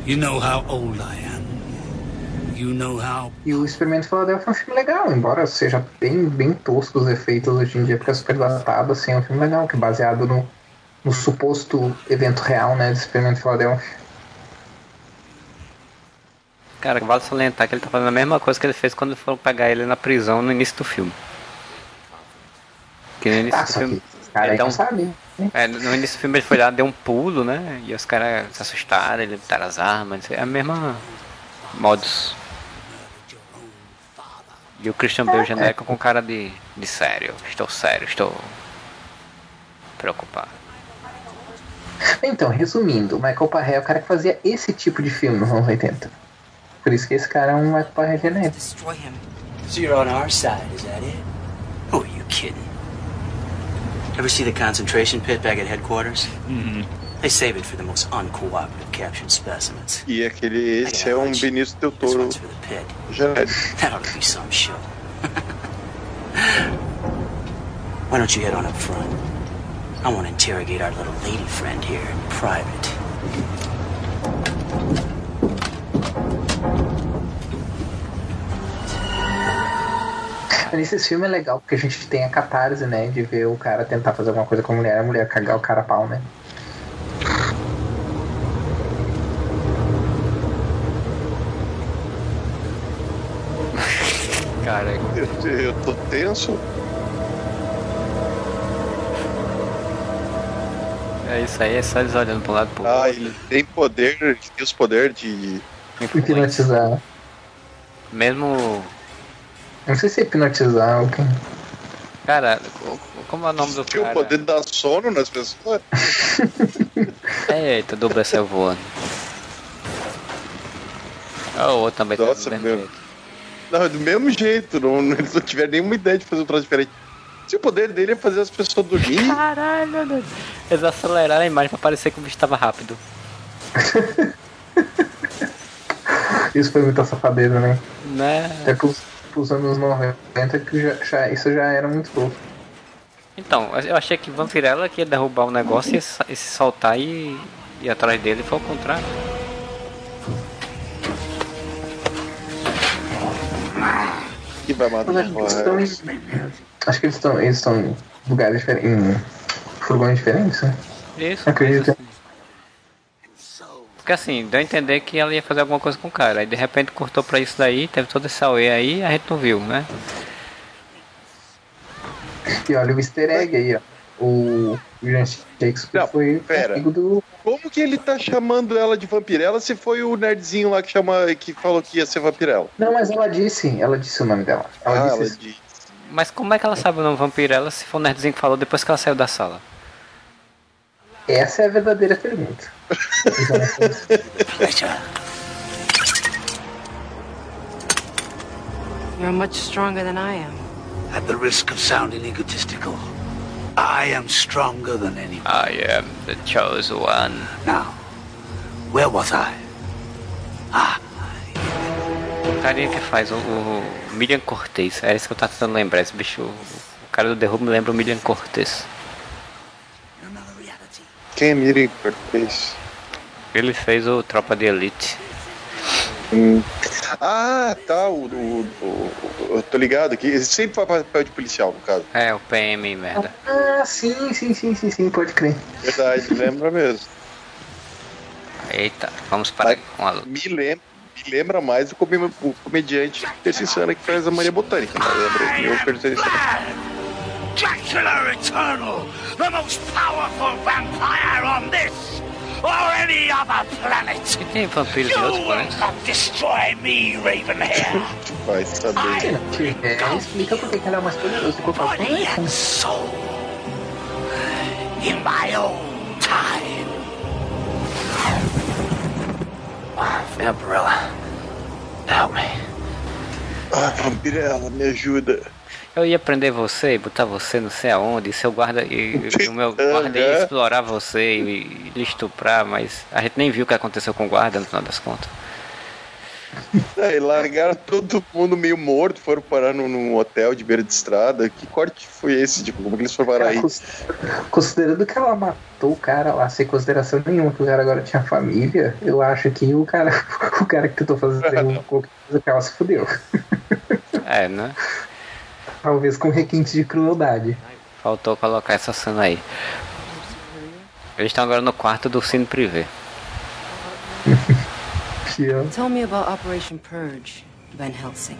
You know how old I am. You know how E o Experimento Filadélfia é um filme legal, embora seja bem, bem tosco os efeitos hoje em dia, porque é super datado, assim, é um filme legal, que é baseado no, no suposto evento real, né, do Experimento Filadélfia. Cara, vale salientar que ele tá fazendo a mesma coisa que ele fez quando foram pegar ele na prisão no início do filme. Que no início Ah, do filme. cara ele não um- sabe. É, no início do filme ele foi lá, deu um pulo, né? E os caras se assustaram, ele botaram as armas, é a mesma modus. E o Christian Bale genérico com cara de, de sério. Estou sério, estou preocupado. Então, resumindo, o Michael Parré é o cara que fazia esse tipo de filme nos anos 80. Por isso que esse cara é um Michael Parré genérico. So you're on our side, is that it? Who are you kidding? Ever see the concentration pit back at headquarters? Mm-hmm. They save it for the most uncooperative captured specimens. E aquele, esse é um Benício Del Toro genérico. That ought to be some show. Why don't you head on up front? I want to interrogate our little lady friend here in private. Nesse filme é legal porque a gente tem a catarse, né? De ver o cara tentar fazer alguma coisa com a mulher, a mulher cagar o cara a pau, né? Cara, eu, eu tô tenso. É isso aí, é só eles olhando pro lado pro Ah, outro. ele tem poder, ele tem os poderes de. Hipnotizar. Mesmo. Não sei se é hipnotizar ou quem. Cara, como é o nome do Tem o cara? poder de dar sono nas pessoas. Eita, dupla céu voando. Ah, o outro também tá do mesmo meu. jeito. Não, é do mesmo jeito, não, eles não tiveram nenhuma ideia de fazer um troço diferente. Se o poder dele é fazer as pessoas dormir. Caralho, meu Deus. Eles aceleraram a imagem pra parecer que o bicho tava rápido. Isso foi muita safadeza, né? Né? Até pros, pros anos 90 que já, já- isso já era muito fofo. Então, eu achei que Vampirella que ia derrubar o negócio e e se soltar e ir atrás dele, foi ao contrário. Que Mas acho que eles estão em. Acho que eles estão, eles estão em lugares diferentes. Em furgões diferentes, né? Isso, Acredito. Porque assim, deu a entender que ela ia fazer alguma coisa com o cara. Aí de repente cortou pra isso daí, teve todo esse auê aí a gente não viu, né? E olha o easter egg aí, ó. O William Shakespeare foi pera. amigo do. Como que ele tá chamando ela de vampirela se foi o nerdzinho lá que chama que falou que ia ser vampirela? Não, mas ela disse, ela disse o nome dela. Ela Ah, disse ela isso. disse. Mas como é que ela sabe o nome Vampirella se for o nerdzinho que falou depois que ela saiu da sala? Essa é a verdadeira pergunta. You're much stronger than I am. At the risk of sounding egotistical, I am stronger than anyone. I am the chosen one. Now, where was I? O carinha que faz o, o Milian Cortez, é isso que eu tava tentando lembrar. Esse bicho, o cara do derrubo me lembra o Milian Cortez. Quem é Miriam Cortez? Ele fez o Tropa de Elite. Hum. Ah, tá. O, o, o- o- eu tô ligado aqui. Ele sempre faz papel de policial, no caso. É, o PM, merda. Ah, sim, sim, sim, sim, sim, pode crer. Verdade, lembra mesmo. Eita, vamos parar com a luta. Me lembra, me lembra mais o, come- o comediante Insana que faz a Maria Botânica. Né? Lembra? Eu percebi isso. Dracula Eternal, the most powerful vampire on this or any other planet. Tem vampiros em You outros will planetas? not destroy me, Ravenhair. Vai saber. É, explica por que que ela é o mais poderoso de qualquer Body planeta. and soul in my own time. Vampirella, help me. Ah, vampirela, me ajuda. Eu ia prender você e botar você não sei aonde, e seu guarda e, e o meu guarda ia explorar você e, e lhe estuprar, mas a gente nem viu o que aconteceu com o guarda no final das contas. Aí largaram todo mundo meio morto, foram parar num, num hotel de beira de estrada. Que corte foi esse? Tipo, como que eles foram parar aí? Cons- Considerando que ela matou o cara lá sem consideração nenhuma, que o cara agora tinha família, eu acho que o cara, o cara que tentou fazer qualquer coisa com ela se fudeu. É, né? Talvez com requinte de crueldade. Faltou colocar essa cena aí. Eles estão agora no quarto do Cine Privé. Tell me about Operation Purge, Van Helsing.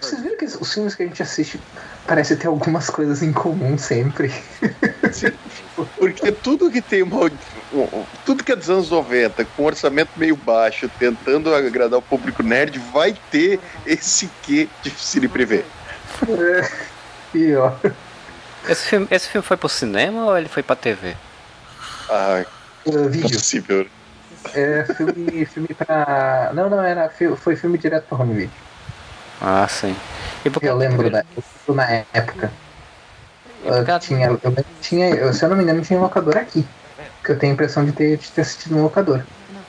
Vocês viram que os filmes que a gente assiste parece ter algumas coisas em comum sempre. Porque tudo que tem uma, tudo que é dos anos 90, com orçamento meio baixo, tentando agradar o público nerd, vai ter esse quê de cine privê. É, pior. Esse filme, esse filme foi pro cinema ou ele foi pra TV? Ah, Uh, vídeo. possível. É filme, filme pra. Não, não, era, foi filme direto pra home video. Ah, sim. E Eu lembro da eu na época. Uh, tinha, eu tinha, eu, se eu não me engano, tinha um locador aqui. Que eu tenho a impressão de ter, de ter assistido um locador.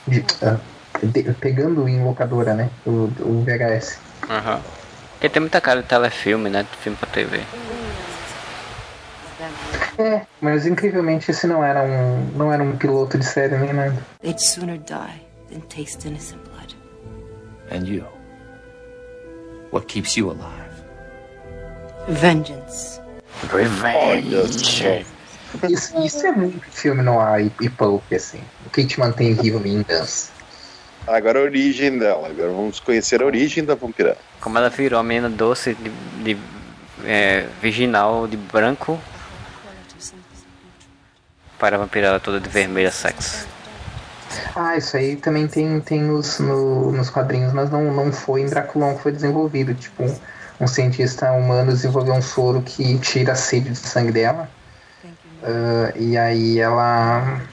De, ah, de- pegando em locadora, né? O, o VHS. Aham. Porque tem muita cara de telefilme, né? De filme pra TV. É, mas incrivelmente esse não era um. não era um piloto de série nem nada. They'd sooner die than taste innocent blood. And you? What keeps you alive? Vengeance. Revenge. Isso, isso é muito filme no ar e, e pulp, assim. O que te mantém vivo, vingança. Agora a origem dela. Agora vamos conhecer a origem da vampira. Como ela virou a menina doce de, de é, virginal de branco para a vampirela toda de vermelha sexo. Ah, isso aí também tem, tem nos, no- nos quadrinhos, mas não, não foi em Draculão que foi desenvolvido. Tipo, um, cientista humano desenvolveu um soro que tira a sede de sangue dela. Ah, e aí ela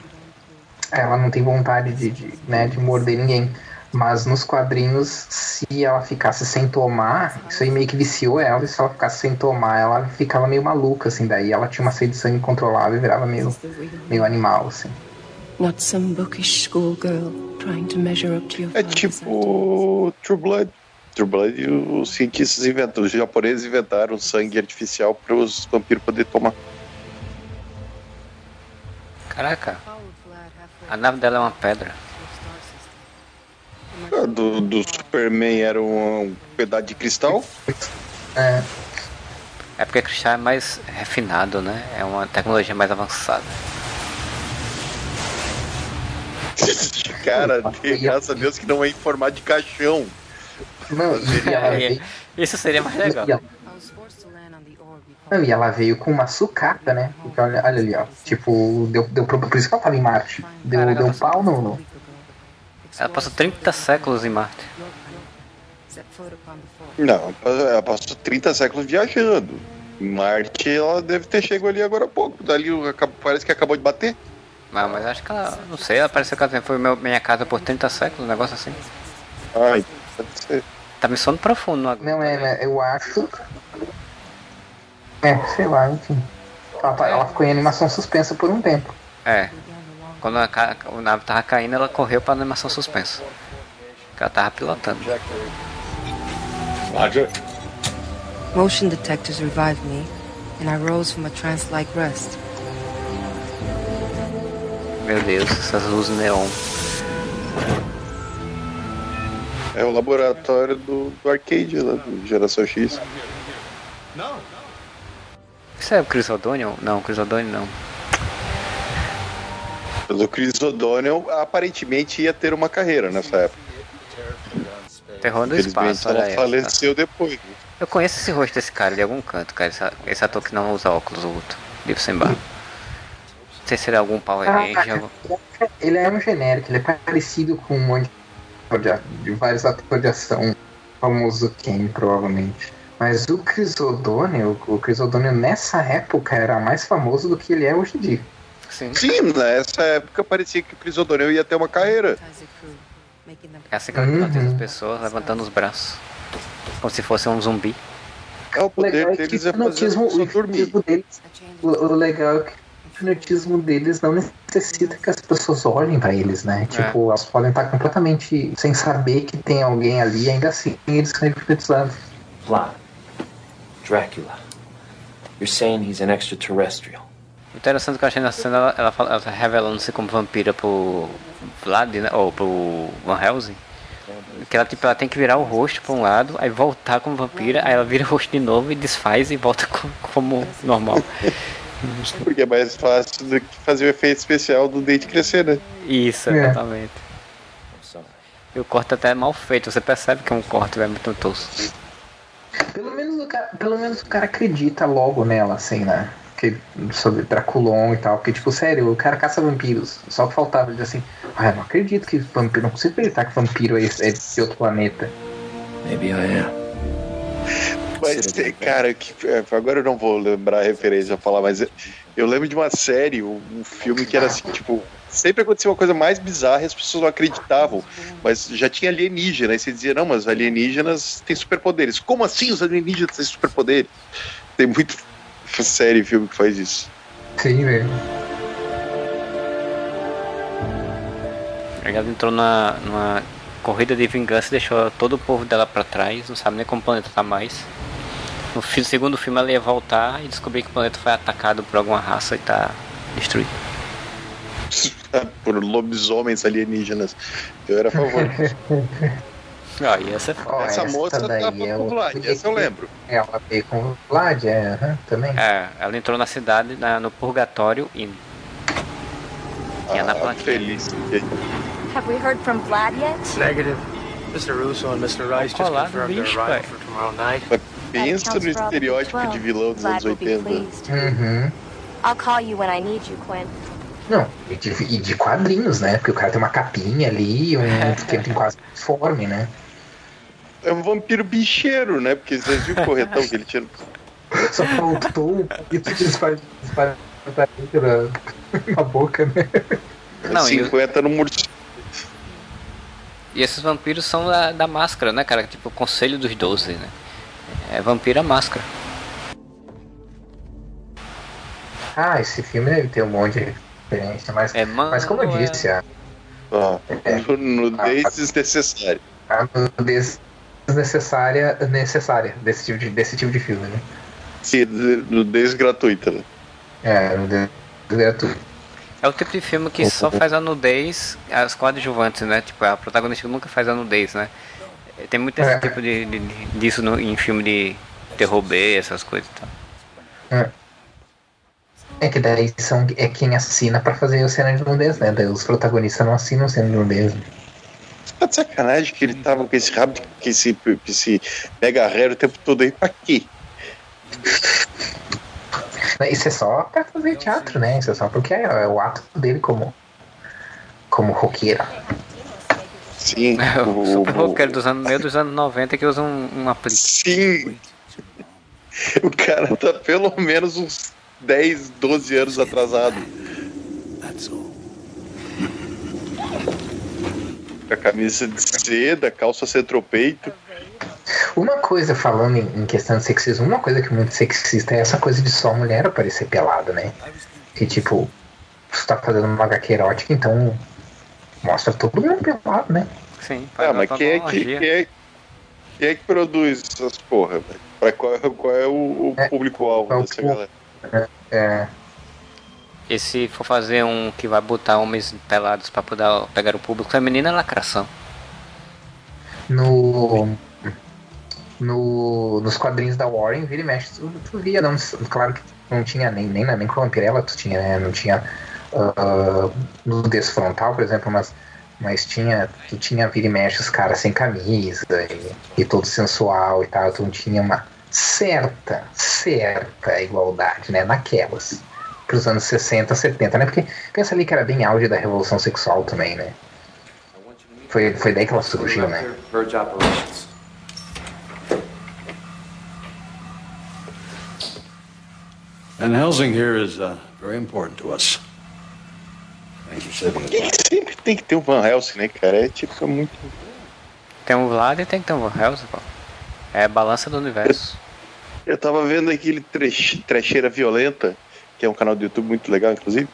ela não tem vontade de, de, né, de morder ninguém. Mas nos quadrinhos, se ela ficasse sem tomar, isso aí meio que viciou ela, e se ela ficasse sem tomar, ela ficava meio maluca, assim, daí ela tinha uma sede de sangue incontrolável e virava meio, meio animal, assim. Not some bookish schoolgirl trying to measure up to your É tipo True Blood. True Blood, os cientistas inventam, os japoneses inventaram sangue artificial para os vampiros poderem tomar. Caraca. A nave dela é uma pedra. A Do, do Superman era um pedaço de cristal. É, É porque cristal é mais refinado, né? É uma tecnologia mais avançada. Cara, graças a Deus que não é em formato de caixão. não, ela, veio, Isso seria mais legal. e ela- não, e ela veio com uma sucata, né? Porque olha, olha ali, ó. Tipo, deu, deu pro- por isso que ela tava em Marte. Deu, Caraca, deu um você- pau no. no- Ela passou 30 séculos em Marte. Não, ela passou 30 séculos viajando. Marte, ela deve ter chegado ali agora há pouco. Dali parece que acabou de bater. Mas, mas acho que ela. Não sei, ela pareceu que ela foi meu- minha casa por 30 séculos, um negócio assim. Ai, pode ser. Tá me sono profundo agora. Não, é, né, eu acho. É, sei lá, enfim. Ela, tá- ela ficou em animação suspensa por um tempo. É. Quando a, o nave tava caindo, ela correu pra animação suspensa. Que ela tava pilotando. Roger. Motion detectors revived me, and I rose from a trance-like rest. Meu Deus, essas luzes neon. É o laboratório do, do arcade lá, do Geração X. Isso é o Chris O'Donnell? Não, Chris O'Donnell não. O Chris O'Donnell aparentemente ia ter uma carreira nessa época. Terror do espaço, olha ela aí. faleceu depois. Eu conheço esse rosto desse cara de algum canto, cara. Esse, esse ator que não usa óculos, o outro. Livro sem barba. Não sei se ele é algum Power Ah, Ranger. Ele é um genérico, ele é parecido com um monte de, de vários atores de ação, famoso Ken, provavelmente. Mas o Chris O'Donnell, o Chris O'Donnell nessa época era mais famoso do que ele é hoje em dia. Sim. Sim, nessa época parecia que o Chris O'Donnell ia ter uma carreira. É assim que pilota as pessoas levantando os braços. Como se fosse um zumbi. É, o O legal poder é que deles o é fazer o dormir. hipnotismo deles, o, o legal é que o hipnotismo deles não necessita que as pessoas olhem pra eles, né? Tipo, elas podem estar completamente sem saber que tem alguém ali, ainda assim eles são hipnotizados. Vlad. Dracula. You're saying he's an extraterrestrial. Interessante que eu achei na cena ela, ela, fala- ela revelando-se como vampira pro Vlad, né? Ou pro Van Helsing. Que ela, tipo, ela tem que virar o rosto pra um lado, aí voltar como vampira, aí ela vira o rosto de novo e desfaz e volta co- como normal. Porque é mais fácil do que fazer o efeito especial do dente crescer, né? Isso, É. exatamente. E o corte até é mal feito, você percebe que é um corte é muito tosco. Pelo menos, o cara, pelo menos o cara acredita logo nela, assim, né? Que, sobre Draculon e tal. Porque, tipo, sério, o cara caça vampiros. Só que faltava ele assim. Ah, eu não acredito que vampiro. Não consigo acreditar que vampiro é, é de outro planeta. Maybe I am. Mas, tem- cara, que, é, agora eu não vou lembrar a referência pra falar, mas eu, lembro de uma série, um, um filme que era assim, tipo, sempre acontecia uma coisa mais bizarra e as pessoas não acreditavam, mas já tinha alienígena, aí você dizia, não, mas alienígenas têm superpoderes. Como assim os alienígenas têm superpoderes? Tem muito série e filme que faz isso. Sim, velho. Aí ela entrou na, numa corrida de vingança e deixou todo o povo dela pra trás, não sabe nem como o planeta tá mais. No segundo filme ela ia voltar e descobrir que o planeta foi atacado por alguma raça e tá destruído. Por lobisomens alienígenas. Eu era a favor. Ah, e essa, Ó, essa moça daí tava é com o Vlad, essa eu lembro. Ela veio com o Vlad, é, aham, também. É, ela entrou na cidade, na- no purgatório e. Tinha na Ah, plaquinha. feliz. Have we heard from Vlad yet? Negative. Mr. Russo and Mr. Rice just confirmed their arrival for tomorrow night. Mas pensa no estereótipo de vilão dos anos Vlad will be 80. pleased. Uhum. I'll call you when I need you, Quinn. Não, e de, e de quadrinhos, né? Porque o cara tem uma capinha ali, um que ele tem quase uniforme, né? É um vampiro bicheiro, né? Porque vocês viram o corretão que ele tinha. Só faltou um palito de espada na, na boca, né? Não, e o- 50 no morcego. E esses vampiros são da, da máscara, né, cara? Tipo o conselho dos doze, né? É vampiro a máscara. Ah, esse filme deve ter um monte de referência, mas, É, mano, mas como eu é. disse, a, Ó, É. no- nudez desnecessária. a nudez necessária, necessária desse tipo de, desse tipo de filme, né? Sim, nudez gratuita, né? É, nudez gratuito. É o tipo de filme que só faz a nudez as coadjuvantes, né? Tipo, a protagonista nunca faz a nudez, né? Tem muito esse É. tipo de, de- disso no- em filme de terror B, essas coisas e tal. É. É que daí são, é quem assina pra fazer a cena de nudez, né? Daí os protagonistas não assinam cena de nudez. né? Tá de sacanagem que ele tava com esse rabo, com esse, com esse mega raro o tempo todo aí. Pra quê? Isso é só pra fazer teatro, né? Isso é só porque é, é o ato dele como, como roqueiro. Sim. o super roqueiro dos anos, meio dos anos 90 que usa um, um aplique. Sim. O cara tá pelo menos uns 10, 12 anos atrasado. Com a camisa de seda, calça centropeito. Uma coisa, falando em, em questão de sexismo, uma coisa que é muito sexista é essa coisa de só a mulher aparecer pelada, né? Que tipo, você tá fazendo uma HQ erótica, então mostra todo mundo pelado, né? Sim, Ah, mas quem é que, quem é, quem é que produz essas porra, velho? Pra Qual, qual é o, o público-alvo é dessa galera? É, E se for fazer um que vai botar homens pelados pra poder pegar o público feminino, é lacração. no, no, nos quadrinhos da Warren, vira e mexe, tu, tu via, não, claro que não tinha nem, nem, na- nem com a Vampirella, tu tinha, né, não tinha ah, nudez frontal, por exemplo, mas, mas tinha, tu tinha vira e mexe os caras sem camisa e, e todo sensual e tal, tu tinha uma certa, certa igualdade, né, naquelas, pros anos 60, 70, né, porque pensa ali que era bem auge da revolução sexual também, né, foi, foi daí que ela surgiu, né. Van Helsing here is uh, very important to us. Sempre tem que ter um Van Helsing, né, cara? É tipo, é muito. Tem um Vlad e tem que ter um Van Helsing, pô. É a balança do universo. Eu tava vendo aquele treche- trecheira violenta, que é um canal do YouTube muito legal, inclusive.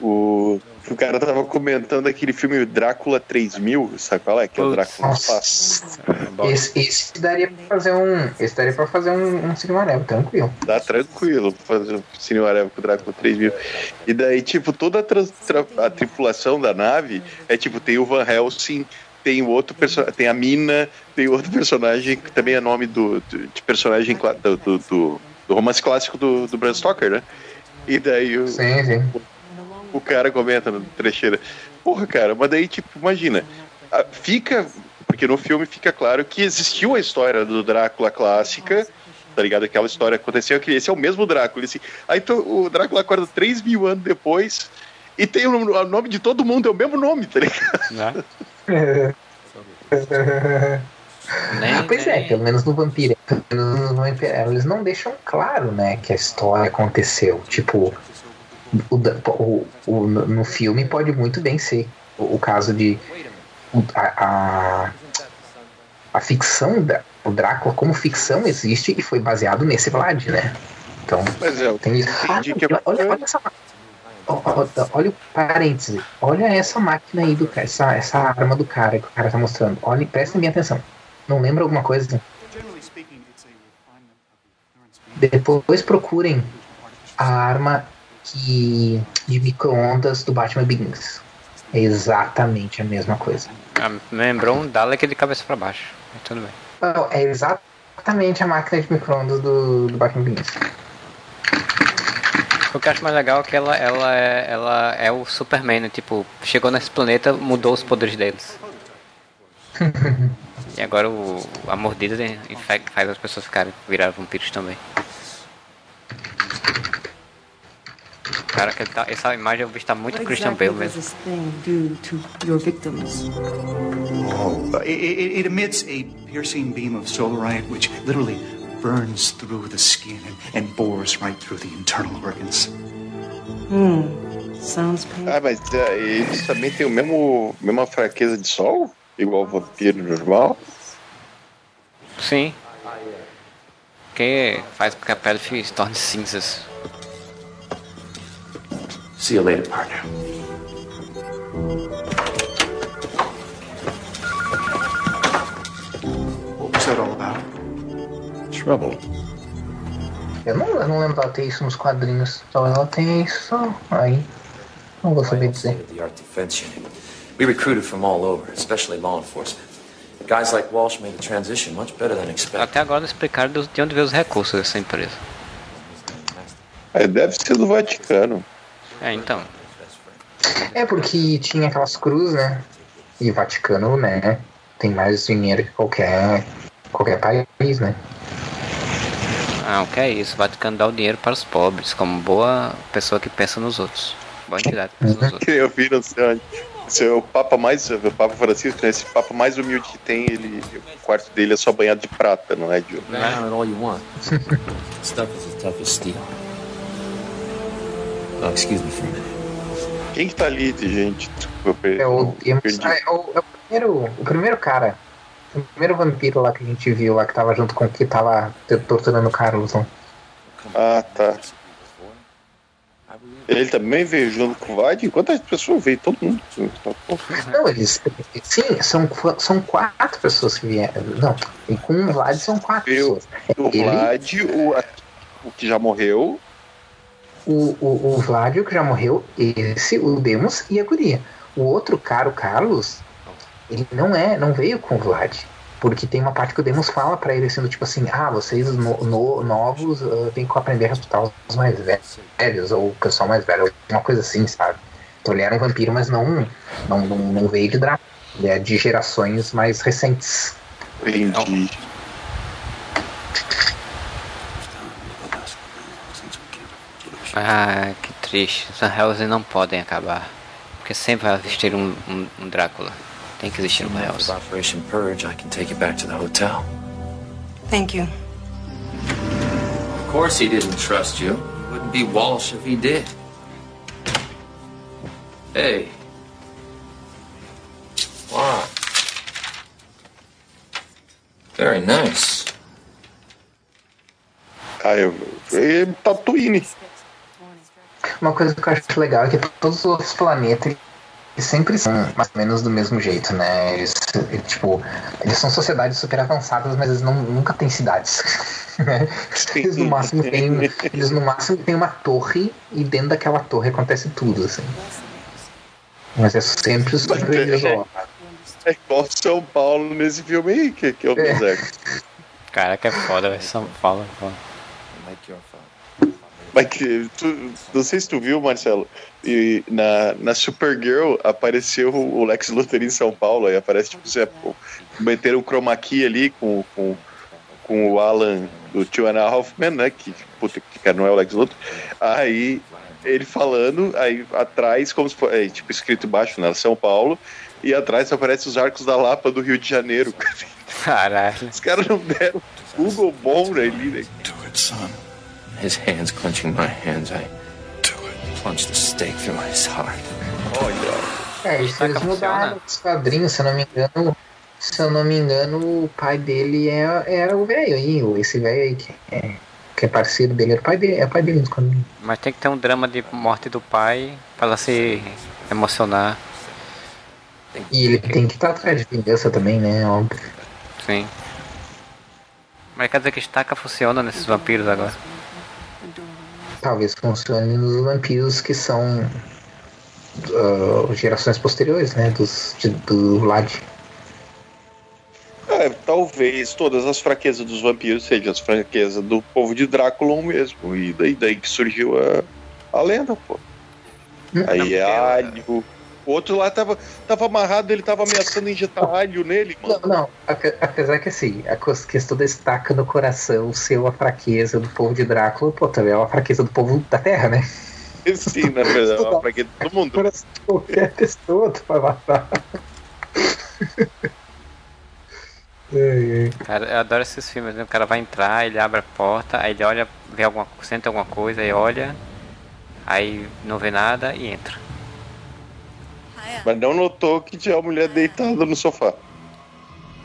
O, o cara tava comentando aquele filme Drácula 3000, sabe qual é? Que é o Drácula no espaço. Esse, esse daria pra fazer um. Esse daria pra fazer um, um Sigma Amarelo, tranquilo. Dá tranquilo fazer o Cine Areva com o Drácula 3000. E daí, tipo, toda a, trans- tra- a tripulação da nave é tipo, tem o Van Helsing, tem o outro personagem, tem a Mina, tem outro personagem que também é nome do, do- de personagem do, do, do- do romance clássico do, do Bram Stoker, né? E daí o, Sim, sim. O cara comenta no trecheira, porra, cara, mas daí, tipo, imagina, fica. Porque no filme fica claro que existiu a história do Drácula clássica, tá ligado? Aquela história aconteceu, que esse é o mesmo Drácula. Esse... Aí tu- o Drácula acorda 3 mil anos depois e tem o, o nome de todo mundo, é o mesmo nome, tá ligado? pois é, pelo menos no Vampiro, pelo menos no Vampiro, eles não deixam claro, né, que a história aconteceu. Tipo, o, o- o- no filme pode muito bem ser o, o caso de a, a, a ficção da o Drácula como ficção existe e foi baseado nesse Vlad, né? Então, Mas é, tem isso. Ah, não, olha, olha essa ó, olha o parêntese. Olha essa máquina aí do cara, essa, essa arma do cara que o cara tá mostrando. Olha, prestem bem atenção. Não lembra alguma coisa? Depois procurem a arma que de micro-ondas do Batman Begins. É exatamente a mesma coisa. Ah, lembrou um Dalek de cabeça pra baixo. Mas tudo bem. Não, é exatamente a máquina de micro-ondas do, do Batman Begins. O que eu acho mais legal é que ela, ela, é, ela é o Superman, né? Tipo, chegou nesse planeta, mudou os poderes deles. E agora o, a mordida infecta, faz as pessoas ficarem virar vampiros também. Cara, que tá, essa imagem eu vi tá muito What Christian Bale mesmo. this thing do to your victims? Uh, It, it, it emits a piercing beam of solarite which literally burns through the skin and, and bores right through the internal organs. Hmm. Sounds painful. Ah, mas é, eles também têm o mesmo mesma fraqueza de sol? Igual o vampiro normal? Sim. Que faz com que a pele se torne cinzas. See you later, partner. What was that all about? Trouble. Eu não, eu não lembro dela ter isso nos quadrinhos. Talvez ela tenha isso só aí. Não vou saber dizer. The Art Defense Unit. We recruited from all over, especially law enforcement. Guys like Walsh made the transition much better than expected. Até agora não explicaram de onde veio os recursos dessa empresa. É, deve ser do Vaticano. É, então. É porque tinha aquelas cruzes, né? E o Vaticano, né? Tem mais dinheiro que qualquer, qualquer país, né? Ah, o que é isso? O Vaticano dá o dinheiro para os pobres, como boa pessoa que pensa nos outros. Boa entidade que pensa nos outros. Eu vi, não sei onde. Esse é o Papa mais. O Papa Francisco, né? Esse Papa mais humilde que tem, ele, o quarto dele é só banhado de prata, não é it all you want. Stuff is as tough as steel. Oh, excuse me for a minute. Quem que tá ali de gente? Eu É o, eu perdi. é o, é o primeiro, o primeiro cara. O primeiro vampiro lá que a gente viu lá que tava junto com o que tava torturando o Carlos. né? Ah, tá. Ele também veio junto com o Vlad? Quantas pessoas veio? Todo mundo. Não, eles. Sim, são, são quatro pessoas que vieram. Não, e com o Vlad são quatro pessoas. O Vlad, o, o que já morreu. O, o, o Vlad, o que já morreu, esse, o Demos e a Guria. O outro cara, o Carlos, ele não é, não veio com o Vlad. Porque tem uma parte que o Demos fala pra ele sendo tipo assim, ah, vocês no, no- novos uh, têm que aprender a respeitar os mais velhos, ou o pessoal mais velho, uma coisa assim, sabe? Então ele era um vampiro, mas não, não, não, não veio de Drácula. Ele é de gerações mais recentes. Entendi. Ah, que triste. Os Van Helsing não podem acabar. Porque sempre vai existir um, um, um Drácula. Tem que existir um Helsing. Operation Purge, I can take you back to the hotel. Thank you. Of course he didn't trust you. He wouldn't be Walsh if he did. Hey. Wow. Very nice. Ah, eu. É Tatooine. Uma coisa que eu acho legal é que todos os outros planetas sempre são mais ou menos do mesmo jeito, né? Eles, tipo, eles são sociedades super avançadas, mas eles não, nunca têm cidades. né? Eles no máximo têm. Eles no máximo têm uma torre e dentro daquela torre acontece tudo, assim. Mas é sempre super isolado. É igual São Paulo nesse filme aí, que, que é o deserto. Cara, que é foda, velho. São Paulo é foda. Mas que, tu, não sei se tu viu, Marcelo, e na, na Supergirl apareceu o Lex Luthor em São Paulo, aí aparece tipo, você, meteram o chroma key ali com, com, com o Alan do Two and a Half Men, né, que puta que cara, não é o Lex Luthor, aí ele falando, aí atrás, como se fosse, é, tipo, escrito embaixo, né, São Paulo, e atrás aparece os arcos da Lapa do Rio de Janeiro. Caralho. Os caras não deram Google bom ali, né? Do it, son. His hands clenching my hands, I plunged the stake through my heart. Olha. É, isso eles mudaram os quadrinhos, se eu não me engano. Se eu não me engano, o pai dele é, era o velho aí, esse velho aí que é, que é parceiro dele, era o pai dele, é o pai dele nos quadrinhos. Mas tem que ter um drama de morte do pai pra ela se emocionar. E ele tem que estar atrás de vingança também, né? Óbvio. Sim. Mas quer dizer que estaca funciona nesses vampiros agora. Talvez funcione nos vampiros que são ah, gerações posteriores, né? Dos, de- do Vlad. É, talvez todas as fraquezas dos vampiros sejam as fraquezas do povo de Drácula mesmo. E daí, daí que surgiu a, a lenda, pô. Aí é alho. O outro lá tava, tava amarrado, ele tava ameaçando injetar alho nele, mano. Não, não, ape- apesar que assim, a questão da estaca no coração ser uma fraqueza do povo de Drácula, pô, também é uma fraqueza do povo da Terra, né? Sim, na verdade, é uma fraqueza de todo mundo. Qualquer pessoa tu vai matar. Cara, eu adoro esses filmes, né? O cara vai entrar, ele abre a porta, aí ele olha, vê alguma sente alguma coisa, aí olha, aí não vê nada e entra. Mas não notou que tinha uma mulher deitada no sofá.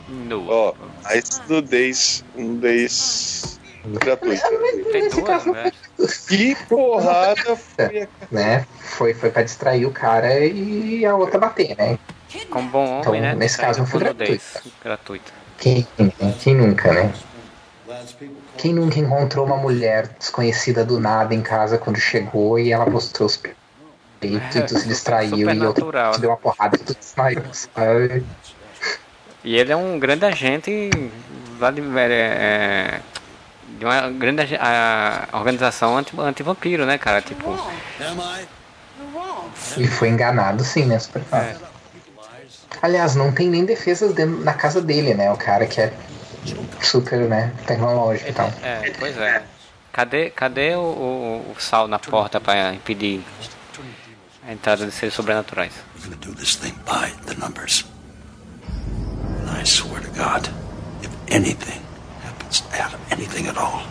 No. Ó, mais nudez, nudez gratuita. Nesse caso, né? Que porrada foi né? Foi, foi pra distrair o cara e a outra bater, né? Como bom Então, homem, né? nesse caso, não foi Por nudez gratuita. Quem, quem nunca, né? Quem nunca encontrou uma mulher desconhecida do nada em casa quando chegou e ela mostrou os peitos e tu se distraiu e Supernatural, te deu uma porrada e tu desmaiou, sabe? E ele é um grande agente lá de, é, de uma grande a- organização anti- anti-vampiro, né, cara? Tipo, E foi enganado sim, né? Super fácil. Aliás, não tem nem defesas dentro, na casa dele, né? O cara que é super, né, tecnológico e tal. é, pois é. Cadê, cadê o, o- o sal na porta pra impedir a entrada de seres sobrenaturais? We're gonna do this thing by the numbers. And I swear to God, if anything happens to Adam, anything at all,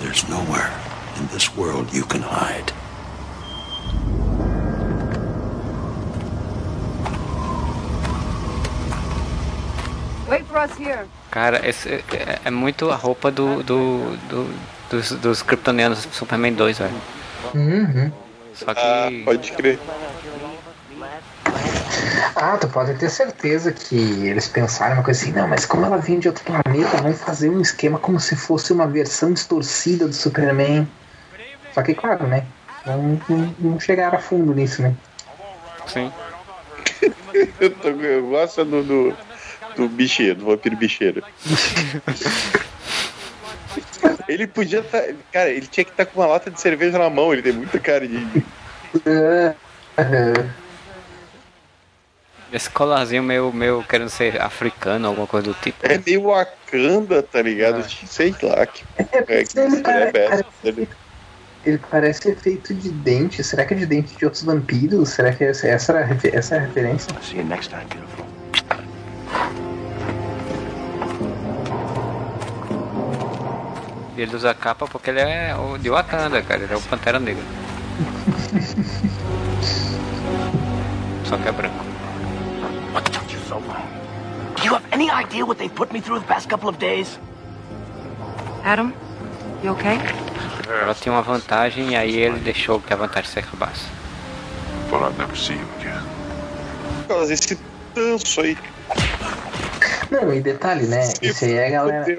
there's nowhere in this world you can hide. Wait for us here. Cara, esse é, é muito a roupa do, do, do- dos, dos kryptonianos Superman 2, velho. Uhum. Só que. Ah, pode crer. Ah, tu pode ter certeza que eles pensaram uma coisa assim, não, mas como ela vem de outro planeta, vamos fazer um esquema como se fosse uma versão distorcida do Superman. Só que, claro, né? Não, não, não chegaram a fundo nisso, né? Sim. eu, tô, eu gosto do, do, do bicheiro, do vampiro bicheiro. ele podia estar. cara, ele tinha que estar com uma lata de cerveja na mão, ele tem muita cara de. Esse colarzinho meio, meio querendo ser africano, alguma coisa do tipo. É meio Wakanda, tá ligado? Sei lá. Que, é, que ele é parece- besta. Ele parece ser feito de dente. Será que é de dente de outros vampiros? Será que essa, essa, era é a referência? See you next time, beautiful. Ele usa a capa porque ele é o de Wakanda, cara. Ele é o Pantera Negra. Só que é branco. What took you so long? Do you have any idea what they put me through the past couple of days? Adam, you okay? Ela tinha uma vantagem e aí ele deixou que a vantagem se acabasse. Well, I'll never see you again. Causa desse tanso aí. Não, e detalhe, né? Isso aí é a galera.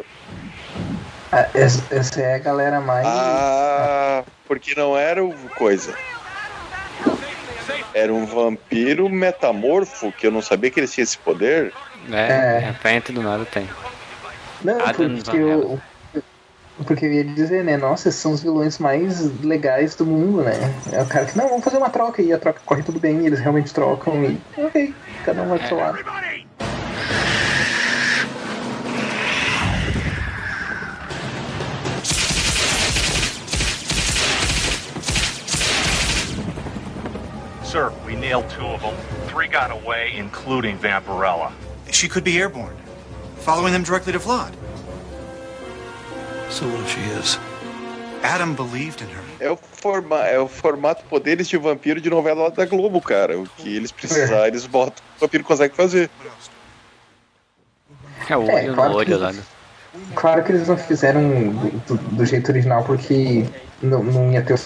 Ah, Essa essa é a galera mais. Ah, porque não era o coisa. Era um vampiro metamorfo, que eu não sabia que ele tinha esse poder. É, É. de repente do nada tem. Não, Adam porque o, Porque eu ia dizer, né? Nossa, esses são os vilões mais legais do mundo, né? É o cara que, não, vamos fazer uma troca e a troca corre tudo bem, e eles realmente trocam e. Ok, cada um vai pro seu lado. Sir, we nailed two of them. Three got away, including Vampirella. She could be airborne, following them directly to Vlad. So what if she is? Adam believed in her. É o, forma, é o formato Poderes de Vampiro de novela da Globo, cara. O que eles precisarem, eles botam. O vampiro consegue fazer. É o olho claro no olho que- né? Claro que eles não fizeram do, do jeito original porque não, não ia ter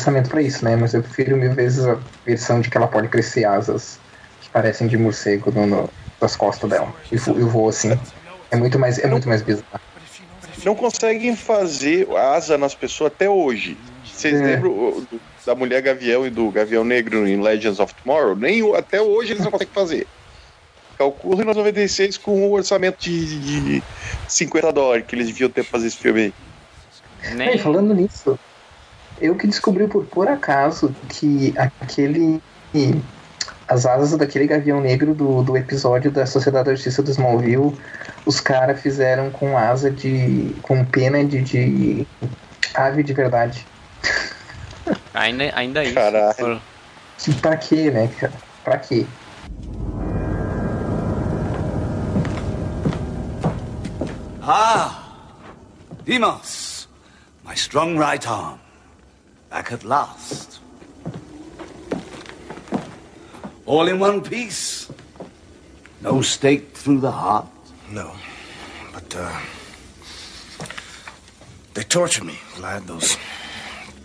orçamento pra isso, né? Mas eu prefiro mil vezes a versão de que ela pode crescer asas que parecem de morcego no, no- nas costas dela. E vo- e voa assim. É muito mais, é muito mais bizarro. Não conseguem fazer asa nas pessoas até hoje. Vocês É. lembram da Mulher Gavião e do Gavião Negro em Legends of Tomorrow? Nem, até hoje eles não conseguem fazer. Calcula em 96 com um orçamento de, de 50 dólares que eles deviam ter pra fazer esse filme aí. E falando nisso, eu que descobri por por acaso que aquele. As asas daquele gavião negro do, do episódio da Sociedade da Justiça do Smallville, os caras fizeram com asa de. com pena de, de ave de verdade. Ainda, ainda isso. Caralho. Que pra quê, né, cara? Pra quê? Ah, Demos, my strong right arm, back at last. All in one piece. No stake through the heart. No. But, uh. They torture me, Vlad. Those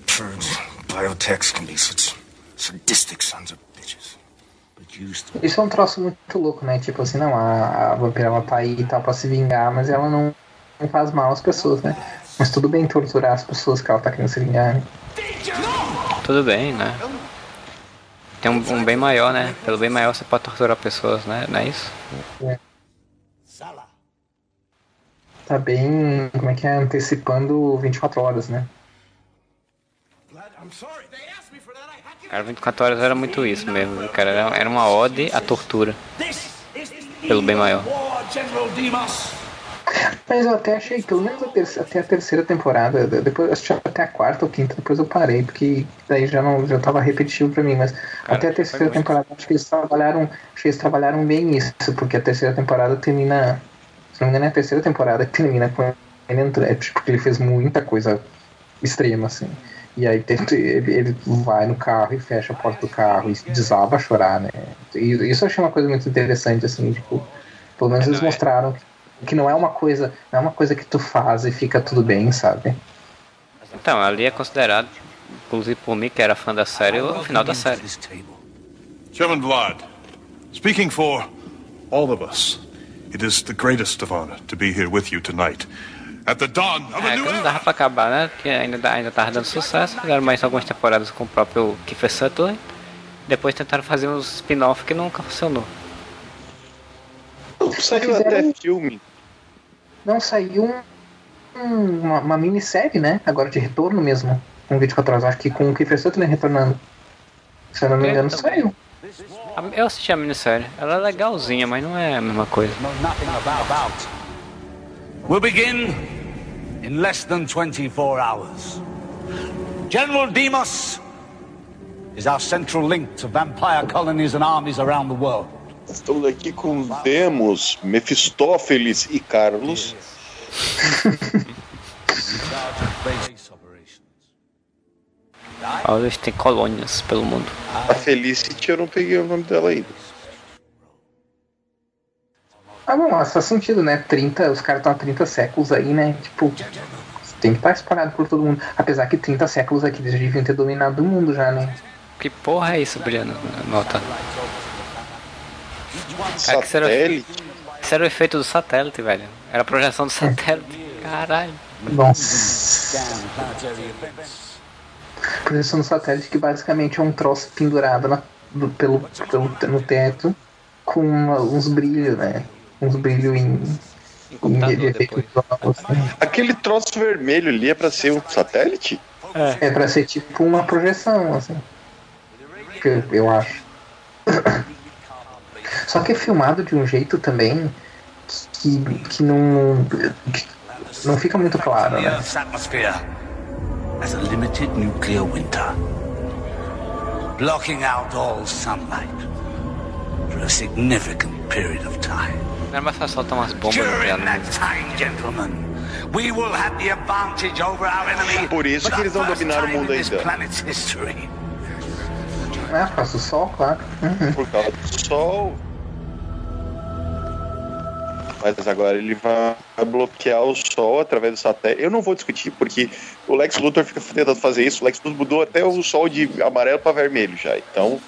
turds, biotechs can be such sadistic sons of bitches. But you still. Isso é um troço muito louco, né? Tipo assim, não, a, a vampira ela tá aí e tal pra se vingar, mas ela não, não faz mal às pessoas, né? Mas tudo bem torturar as pessoas que ela tá querendo se vingar, né? Tudo bem, né? Tem um, um bem maior, né? Pelo bem maior você pode torturar pessoas, né? Não é isso? Tá bem, como é que é? Antecipando 24 horas, né? Cara, 24 horas era muito isso mesmo, cara. Era, era uma ode à tortura. Pelo bem maior. Mas eu até achei, pelo menos até a terceira temporada, de- depois assisti até a quarta ou quinta, depois eu parei, porque daí já não já tava repetitivo pra mim, mas até a terceira temporada acho que eles trabalharam, acho que eles trabalharam bem nisso, porque a terceira temporada termina, se não me engano é a terceira temporada que termina com ele entrando, porque ele fez muita coisa extrema, assim. E aí ele, ele vai no carro e fecha a porta do carro e desaba a chorar, né? E isso eu achei uma coisa muito interessante, assim, tipo, pelo menos eles mostraram que não é uma coisa, não é uma coisa que tu faz e fica tudo bem, sabe? Então, ali é considerado, inclusive por mim que era fã da série, o final da série. Chairman Vlad, speaking for all of us, it is the greatest of honor to be here with you tonight. At the dawn of a É, new que não dava pra acabar, né? Porque ainda, ainda tava dando sucesso. Fizeram mais algumas temporadas com o próprio Kiefer Sutherland. Depois tentaram fazer uns spin-off que nunca funcionou. Saiu até filme. Não saiu um- um- uma, uma minissérie, né? Agora de retorno mesmo, com 24 horas, acho que com o Kiefer Sutherland retornando. Se eu não me engano, saiu. Eu assisti a minissérie. Ela é legalzinha, mas não é a mesma coisa. We'll begin in less than 24 hours. General Demos is our central link to vampire colonies and armies around the world. Estamos aqui com Demos, Mefistófeles e Carlos. Eles têm colônias pelo mundo. A Felicity eu não peguei o nome dela ainda. Ah, bom, mas faz sentido, né? 30, os caras estão há 30 séculos aí, né? Tipo, tem que estar espalhado por todo mundo. Apesar que 30 séculos aqui eles deviam ter dominado o mundo já, né? Que porra é isso, Briana? Nota. Cara, que isso era, isso era o efeito do satélite, velho. Era a projeção do satélite. Caralho. Nossa. Projeção do satélite que basicamente é um troço pendurado na- do- pelo, pelo, no teto com uma- uns brilhos, né? Uns brilhos em, de efeito visual, assim. Aquele troço vermelho ali é pra ser um satélite? É pra ser tipo uma projeção, assim. Eu acho. Só que é filmado de um jeito também que, que não. que não fica muito claro, né? Earth's atmosphere has a limited nuclear winter, blocking out all sunlight for a significant period of time. Bombas During nucleares. that time, gentlemen, we will have the advantage over our enemy. Por isso que eles não first dominaram o mundo ainda. Planet's history. É, por causa do sol, claro. Uhum. Por causa do sol. Mas agora ele vai bloquear o sol através do satélite. Eu não vou discutir, porque o Lex Luthor fica tentando fazer isso. O Lex Luthor mudou até o sol de amarelo para vermelho já. Então,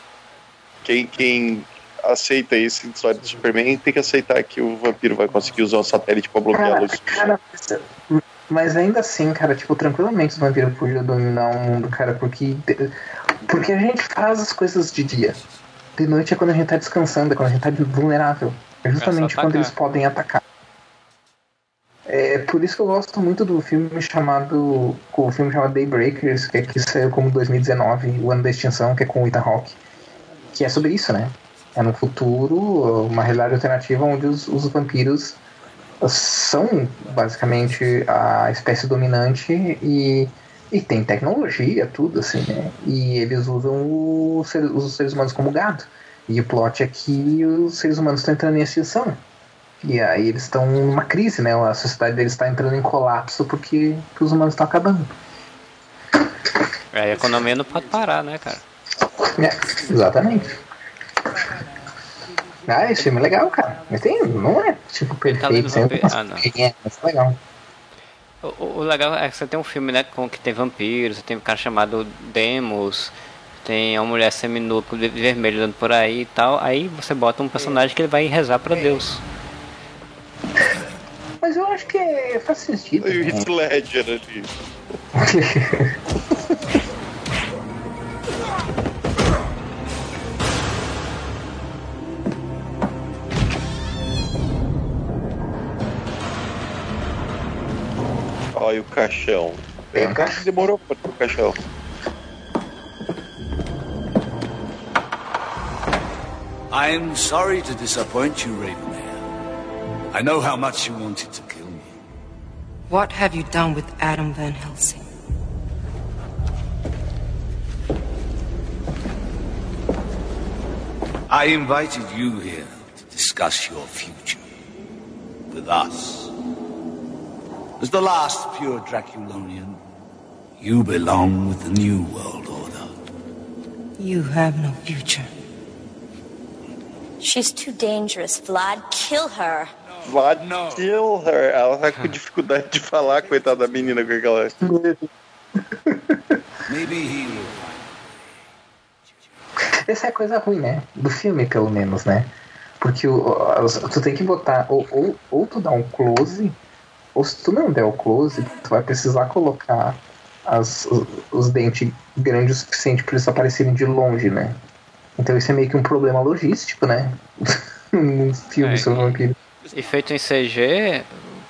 quem, quem aceita esse história do Superman tem que aceitar que o vampiro vai conseguir usar o satélite para bloquear a luz. cara, mas ainda assim, cara, tipo, tranquilamente os vampiros podiam dominar o mundo, cara, porque. Porque a gente faz as coisas de dia. De noite é quando a gente tá descansando, é quando a gente tá vulnerável. É justamente quando eles podem atacar. É por isso que eu gosto muito do filme chamado. O filme chamado Daybreakers, que, é que saiu como 2019, o ano da extinção, que é com o Ethan Hawke. Que é sobre isso, né? É no futuro, uma realidade alternativa onde os, os vampiros são basicamente a espécie dominante e, e tem tecnologia, tudo assim, né? E eles usam os seres, os seres humanos como gado. E o plot é que os seres humanos estão entrando em extinção. E aí eles estão numa crise, né? A sociedade deles está entrando em colapso porque, porque os humanos estão acabando. É, a economia não pode parar, né, cara? É, exatamente. Ah, esse filme é legal, cara. Mas tem, não é tipo tá perfeito, vampiro- umas ah, não. coisinhas, mas é legal. O, o- legal é que você tem um filme, né, com que tem vampiros, tem um cara chamado Demos, tem uma mulher seminua com de vermelho andando por aí e tal. Aí você bota um personagem que ele vai rezar pra Deus. Mas eu acho que é, faz sentido. E o né? Heath Ledger ali. Olha o caixão. Um caixão. Demorou pra ter o caixão. I'm sorry to disappoint you, Ravenhair. I know how much you wanted to kill me. What have you done with Adam Van Helsing? I invited you here to discuss your future with us. As the last pure Draculonian, you belong with the New World Order. You have no future. She's too dangerous, Vlad. Kill her. Vlad kill her. Ela tá com dificuldade de falar, coitada da menina com aquela. Maybe he will. Essa é a coisa ruim, né? Do filme, pelo menos, né? Porque o, tu tem que botar. Ou, ou, ou tu dá um close, ou se tu não der o close, tu vai precisar colocar as, os, os dentes grandes o suficiente para eles aparecerem de longe, né? Então isso é meio que um problema logístico, né? Num filme É, sobre vampiro. E feito em CG,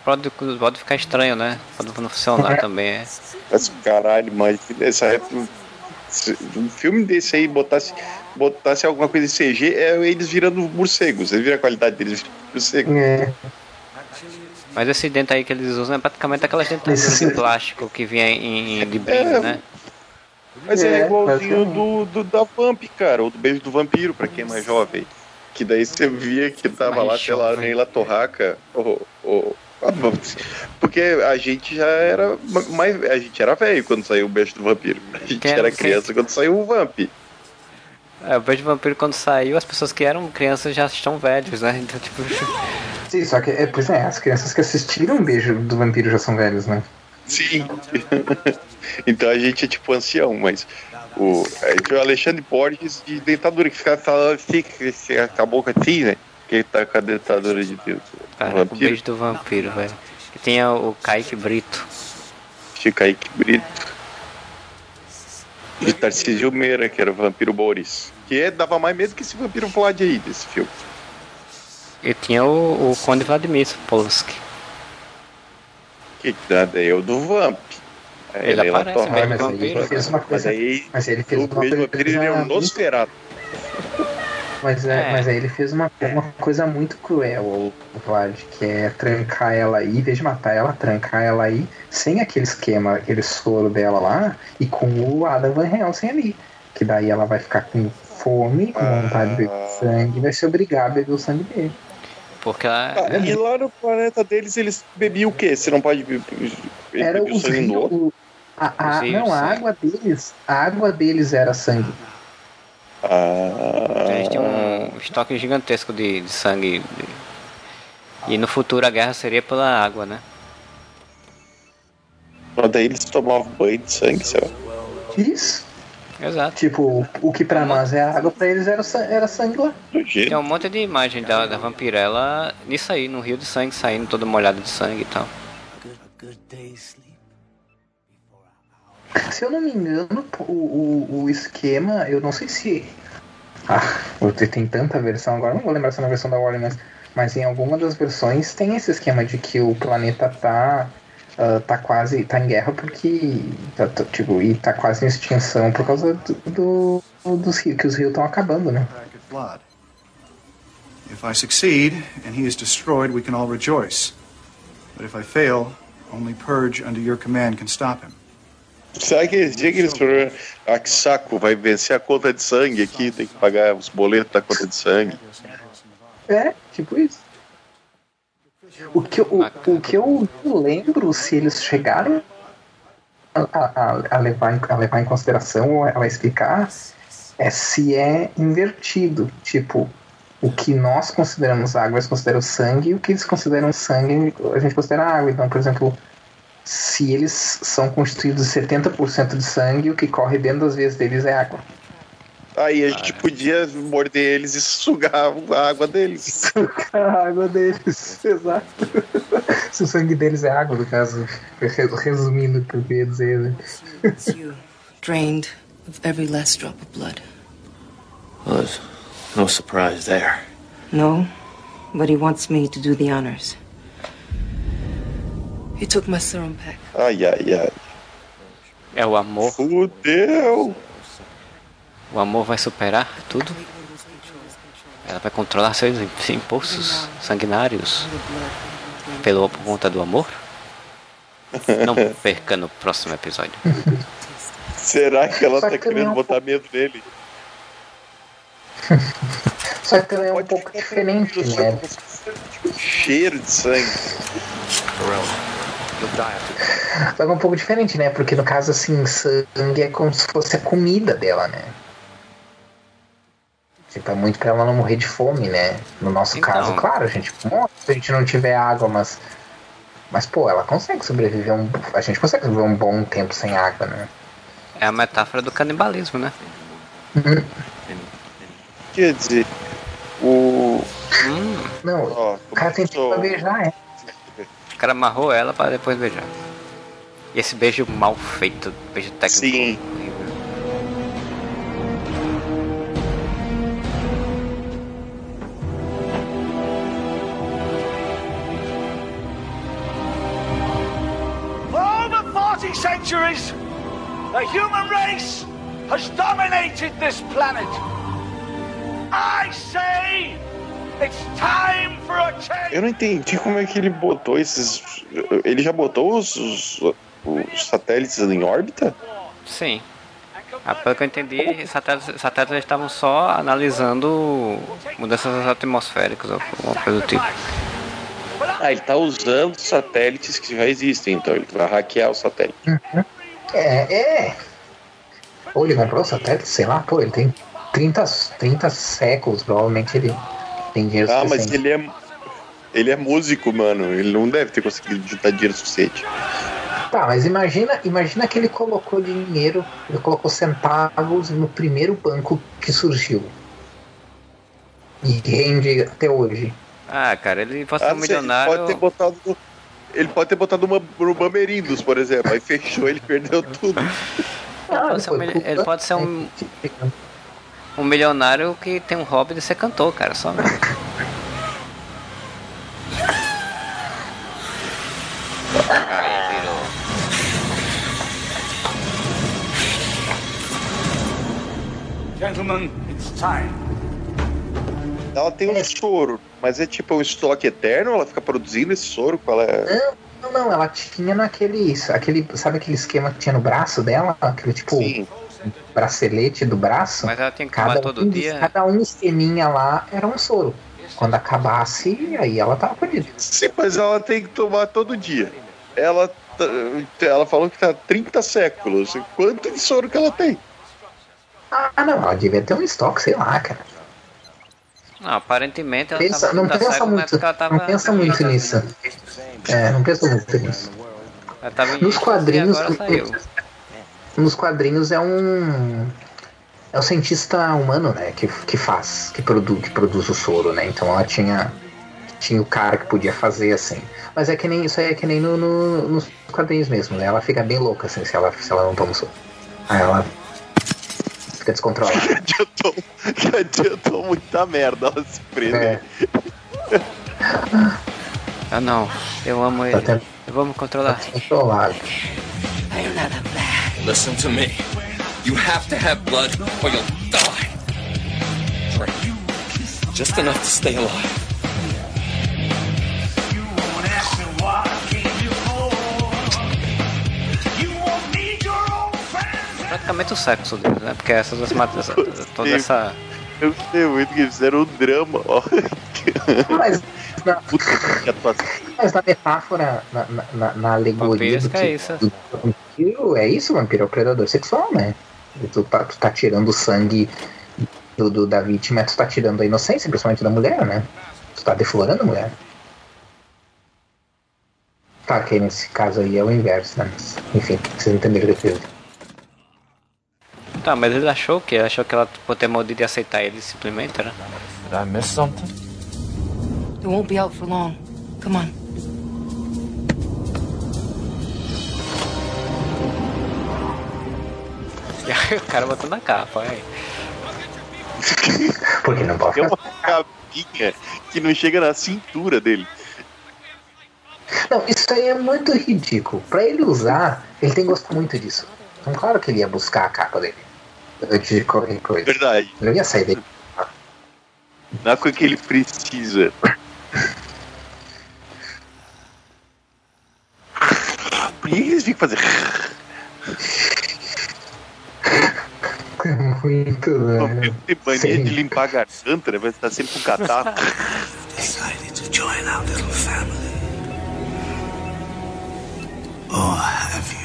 pode, pode ficar estranho, né? Pode não funcionar também. É. Mas caralho, mas essa Um filme desse aí botasse, botasse alguma coisa em CG, é eles virando morcegos. Vocês viram a qualidade deles virando morcegos? É. Mas esse dente aí que eles usam é praticamente aquelas dentaduras de plástico que vinha em, em de brinde, É. né? Mas é, É, igualzinho basicamente. do, do da Vamp, cara, ou do Beijo do Vampiro, pra quem é mais jovem. Que daí você via que tava Mais lá, sei lá. Neila Torraca, ou, ou, porque a gente já era mais. A gente era velho quando saiu o Beijo do Vampiro. A gente Quem- era quem- criança quando saiu o Vamp. É, o Beijo do Vampiro quando saiu, as pessoas que eram crianças já estão velhos, né? Então, tipo, Sim, só que, é, pois é, as crianças que assistiram o beijo do vampiro já são velhos, né? Sim. então a gente é tipo ancião, mas o, aí tem o Alexandre Borges de dentadura, que fica falando assim, com a boca assim, né? Que ele tá com a dentadura de Deus. cara, o. Beijo do Vampiro, velho. E tinha o Kaique Brito. Kaique Brito. De Tarcísio Meira, que era o vampiro Boris. Que é, dava mais medo que esse vampiro Vlad aí desse filme. E tinha o, o Conde Vladimir Polski. que daí é o do Vamp. Aí Ele ela aparece mesmo, mas aí vampiro. ele fez uma Mas coisa. aí Mas ele fez o uma mesmo vampiro ele é um coisa. Nosferatu. Mas, é, É. mas aí ele fez uma, uma coisa muito cruel, o Vlad, que é trancar ela aí, em vez de matar ela, trancar ela aí, sem aquele esquema, aquele soro dela lá, e com o Adam Van Helsing ali. Que daí ela vai ficar com fome, com vontade de beber sangue, e vai se obrigar a beber o sangue dele. Porque ela. Ah, e lá no planeta deles eles bebiam o quê? Você não pode beber, Era o sangue do outro? rios. A, a- não, a água deles. A água deles era sangue. Ah, Eles tinham um estoque gigantesco de, de sangue. E no futuro a guerra seria pela água, né? Mas daí eles tomavam banho de sangue, sei lá. Isso. Exato. Tipo, o que pra nós é água, pra eles era, era sangue lá. Tem um monte de imagem da, da vampirela nisso aí, no rio de sangue, saindo toda molhada de sangue e tal. Se eu não me engano, o, o, o esquema, eu não sei se. Ah, tem- tanta versão agora, não vou lembrar se é na versão da Warner, mas, mas em alguma das versões tem esse esquema de que o planeta tá. ah, tá quase. tá em guerra porque. Tá, tá, tipo, e tá quase em extinção por causa do, do- dos rios, que os rios estão acabando, né? If I succeed and he is destroyed, we can all rejoice. But if I fail, only Purge under your command can stop him. Será que esse dia que eles falaram, ah, que saco, vai vencer a conta de sangue aqui, tem que pagar os boletos da conta de sangue. É, tipo isso. O que, eu- o, o que eu lembro, se eles chegaram a, a- a levar, em, a levar em consideração ou a explicar, é se é invertido. Tipo, o que nós consideramos água, eles consideram sangue, e o que eles consideram sangue, a gente considera água. Então, por exemplo, se eles são constituídos de 70% de sangue, o que corre dentro das veias deles é água. Aí a gente podia morder eles e sugar a água deles. a água deles, exato. Se o sangue deles é água, no caso, re- resumindo o que eu queria dizer, né? you, drained of every last drop of blood. Well, no surprise there. No, but he wants me to do the honors. He took my serum pack. Ai, ai, ai. É o amor. Fudeu! O amor vai superar tudo. Ela vai controlar seus im- impulsos sanguinários pelo por conta do amor. Não perca no próximo episódio. Será que ela Só tá que querendo é um botar medo nele? Só que também é um pouco diferente, né? Cheiro de sangue. Só que é um pouco diferente, né? Porque no caso, assim, sangue é como se fosse a comida dela, né? Tipo, é muito pra ela não morrer de fome, né? No nosso Então. caso, claro, a gente morre se a gente não tiver água, mas. Mas, pô, ela consegue sobreviver um. A gente consegue sobreviver um bom tempo sem água, né? É a metáfora do canibalismo, né? Quer dizer, o. Hum, Não, Ó, o cara tem pra beijar, é. O cara amarrou ela para depois beijar. E esse beijo mal feito, beijo técnico. Sim. horrível. For over 40 centuries, the human race has dominated this planet. I say Eu não entendi como é que ele botou esses. Ele já botou os, os, os satélites em órbita? Sim. Ah, pelo que eu entendi, satélites, satélites estavam só analisando mudanças atmosféricas ou alguma coisa do tipo. Ah, ele tá usando satélites que já existem, então ele vai hackear o satélite. É, é. Ou ele comprou o satélite, sei lá, pô, ele tem 30, 30 séculos, provavelmente ele tem dinheiro Ah, mas ele é. Ele é músico, mano. Ele não deve ter conseguido juntar dinheiro suficiente. Tá, mas imagina, imagina que ele colocou dinheiro, ele colocou centavos no primeiro banco que surgiu. E rende até hoje. Ah, cara, ele pode ser Ah, um milionário. Ele pode ter botado. Ele pode ter botado uma no Bamerindos, por exemplo. Aí fechou, ele perdeu tudo. Ele pode ser um, ele pode ser um, um milionário que tem um hobby de ser cantor, cara, só Gentlemen, it's time. Ela tem um é. soro, mas é tipo um estoque eterno? Ela fica produzindo esse soro? Qual é? Não, não, ela tinha naquele. Aquele, sabe aquele esquema que tinha no braço dela? Aquele tipo. Sim Bracelete do braço. Mas ela tem que tomar todo um, dia. Cada um esqueminha lá era um soro. Quando acabasse, aí ela tava perdida. Sim, mas ela tem que tomar todo dia. Ela, tá- ela falou que tá 30 séculos. Quanto de soro que ela tem? Ah, não, ela devia ter um estoque, sei lá, cara. Não, aparentemente ela Pensa, tava não pensa muito, ela tava, não pensa muito nisso. É, não pensa muito nisso. ela tava em Nos quadrinhos, e agora saiu. Nos quadrinhos é um é o cientista humano, né, que, que faz, que produz, que produz o soro, né? Então ela tinha tinha o cara que podia fazer assim. Mas é que nem isso aí é que nem no, no- nos quadrinhos mesmo, né? Ela fica bem louca assim se ela se ela não toma o soro. Aí ela fica descontrolada. adiantou, que adiantou muita merda. Ela se prende. É. Ah não, eu amo ele. até- Eu vou me controlar. Controlado. Listen to me. You have to have blood or you'll die. Drink. Just enough to stay alive. Praticamente o sexo dele, né? Porque essas toda essa. Eu gostei muito que fizeram um drama, ó. Mas na, Que atuação. mas na metáfora, na, na, na- alegoria do, Vampiro, é isso. do vampiro, é isso, o vampiro é o predador sexual, né? Tu tá, tu tá tirando o sangue do, do- da vítima, tu tá tirando a inocência, principalmente da mulher, né? Tu tá deflorando a mulher. Tá, que nesse caso aí é o inverso, né? Mas, enfim, vocês entenderam o que eu. Tá, mas ele achou que? Achou que ela por ter mordido e aceitar ele simplesmente, né? Did I miss something? It won't be out for long. Come on. O cara botou na capa, aí. Porque não pode Tem uma capinha que não chega na cintura dele. Não, isso aí é muito ridículo. Pra ele usar, ele tem que gostar muito disso. Então, claro que ele ia buscar a capa dele. De qualquer coisa. Verdade. Ele não ia sair dele. Não é com que ele precisa. Por que eles ficam fazendo. Muito, né? Tem mania de limpar a garganta, né? Vai estar sempre com catarro. Decided to join our little family. Or have you?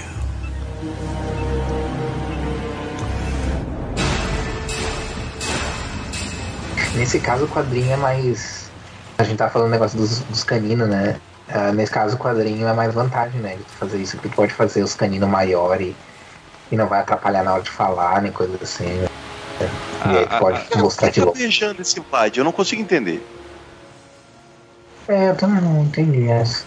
Nesse caso, o quadrinho é mais. A gente tá falando do negócio dos, dos caninos, né? Ah, nesse caso, o quadrinho é mais vantagem, né? De fazer isso, porque tu pode fazer os caninos maiores e não vai atrapalhar na hora de falar, nem coisa assim. né? E aí tu pode mostrar de longe. beijando esse Vlad? Eu não consigo entender. É, eu também não entendi essa.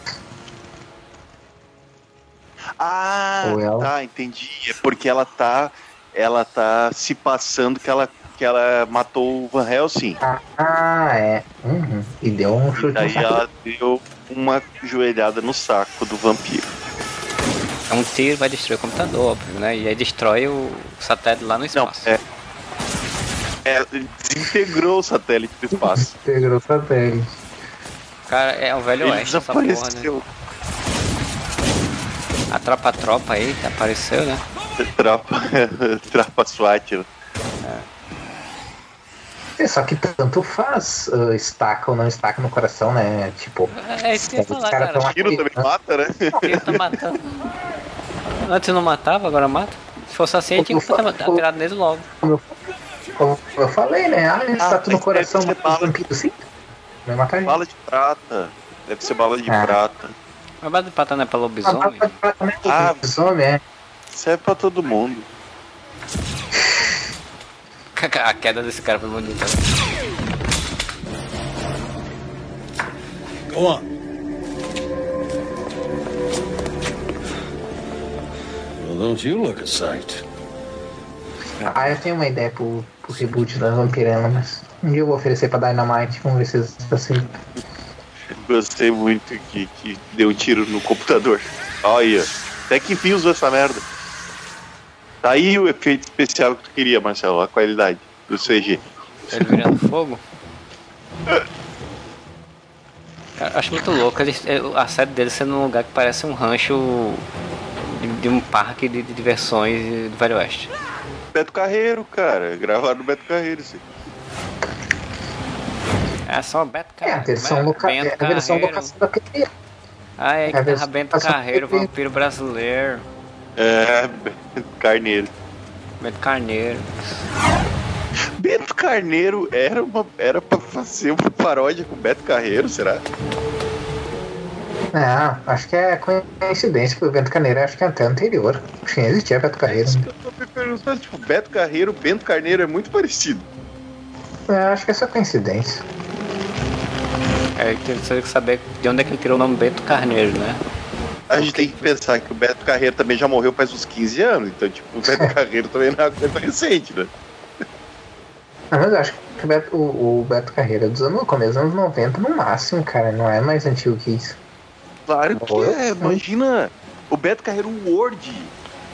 Ah, ela- tá, entendi. É porque ela tá. Ela tá se passando que ela, que ela matou o Van Helsing. Ah, é. Uhum. E deu um E chute no daí saco. ela deu uma joelhada no saco do vampiro. É um tiro, vai destruir o computador, óbvio, né? E aí destrói o satélite lá no espaço. É. É, desintegrou o satélite do espaço. Integrou o satélite. Cara, é um velho Ele oeste essa porra, né? A tropa-tropa aí apareceu, né? Trapa, trapa SWAT. Né? É, só que tanto faz uh, estaca ou não estaca no coração, né? Tipo, É isso que eu ia falar, cara. tão Tiro também mata, né? Tiro tá matando. Antes não matava, agora mata. Se fosse assim, tinha que ter atirado nele logo. Como eu, eu falei, né? Ah, estaca no mas coração bala. vampiros, sim. Vai matar. Bala de prata. Deve ser bala de Ah. prata. Mas base de prata não é pra Ah, lobisomem? bala de prata, né? Ah. Lobisomem, é. Serve pra todo mundo. A queda desse cara foi bonita. Go on. Well, don't you look a sight? Ah, eu tenho uma ideia pro, pro reboot da Vampirella, mas um dia eu vou oferecer pra Dynamite, vamos ver se eles assim. Gostei muito que, que deu um tiro no computador. Olha, até que enfim usou essa merda. Tá aí o efeito especial que tu queria, Marcelo, a qualidade. do CG. Ele virando fogo? Cara, acho muito louco ele, a série dele sendo num lugar que parece um rancho de, de um parque de, de diversões do Velho Oeste. Beto Carreiro, cara. Gravaram no Beto Carreiro, sim. É só Beto É, a Carreiro. versão, Be- loca... Bento é a versão Carreiro. locação da. Ah, é É a que tava versão Bento Carreiro, vampiro brasileiro. É, Beto Carneiro. Bento Carneiro. Beto Carneiro era, uma, era pra fazer uma paródia com Beto Carreiro, será? Não, acho que é coincidência, porque o Bento Carneiro acho que é até anterior. Acho que nem existia Beto Carreiro. Eu tô me perguntando, tipo, Beto Carreiro, Bento Carneiro é muito parecido. É, acho que é só coincidência. É, tem que saber de onde é que ele tirou o nome Bento Carneiro, né? A gente tem que pensar que o Beto Carreiro também já morreu faz uns 15 anos, então, tipo, o Beto Carreiro também não é uma coisa recente, né? Mas eu acho que o Beto, o, o Beto Carreiro é dos anos, começo dos anos 90 no máximo, cara. Não é mais antigo que isso. Claro que é, imagina. O Beto Carreiro World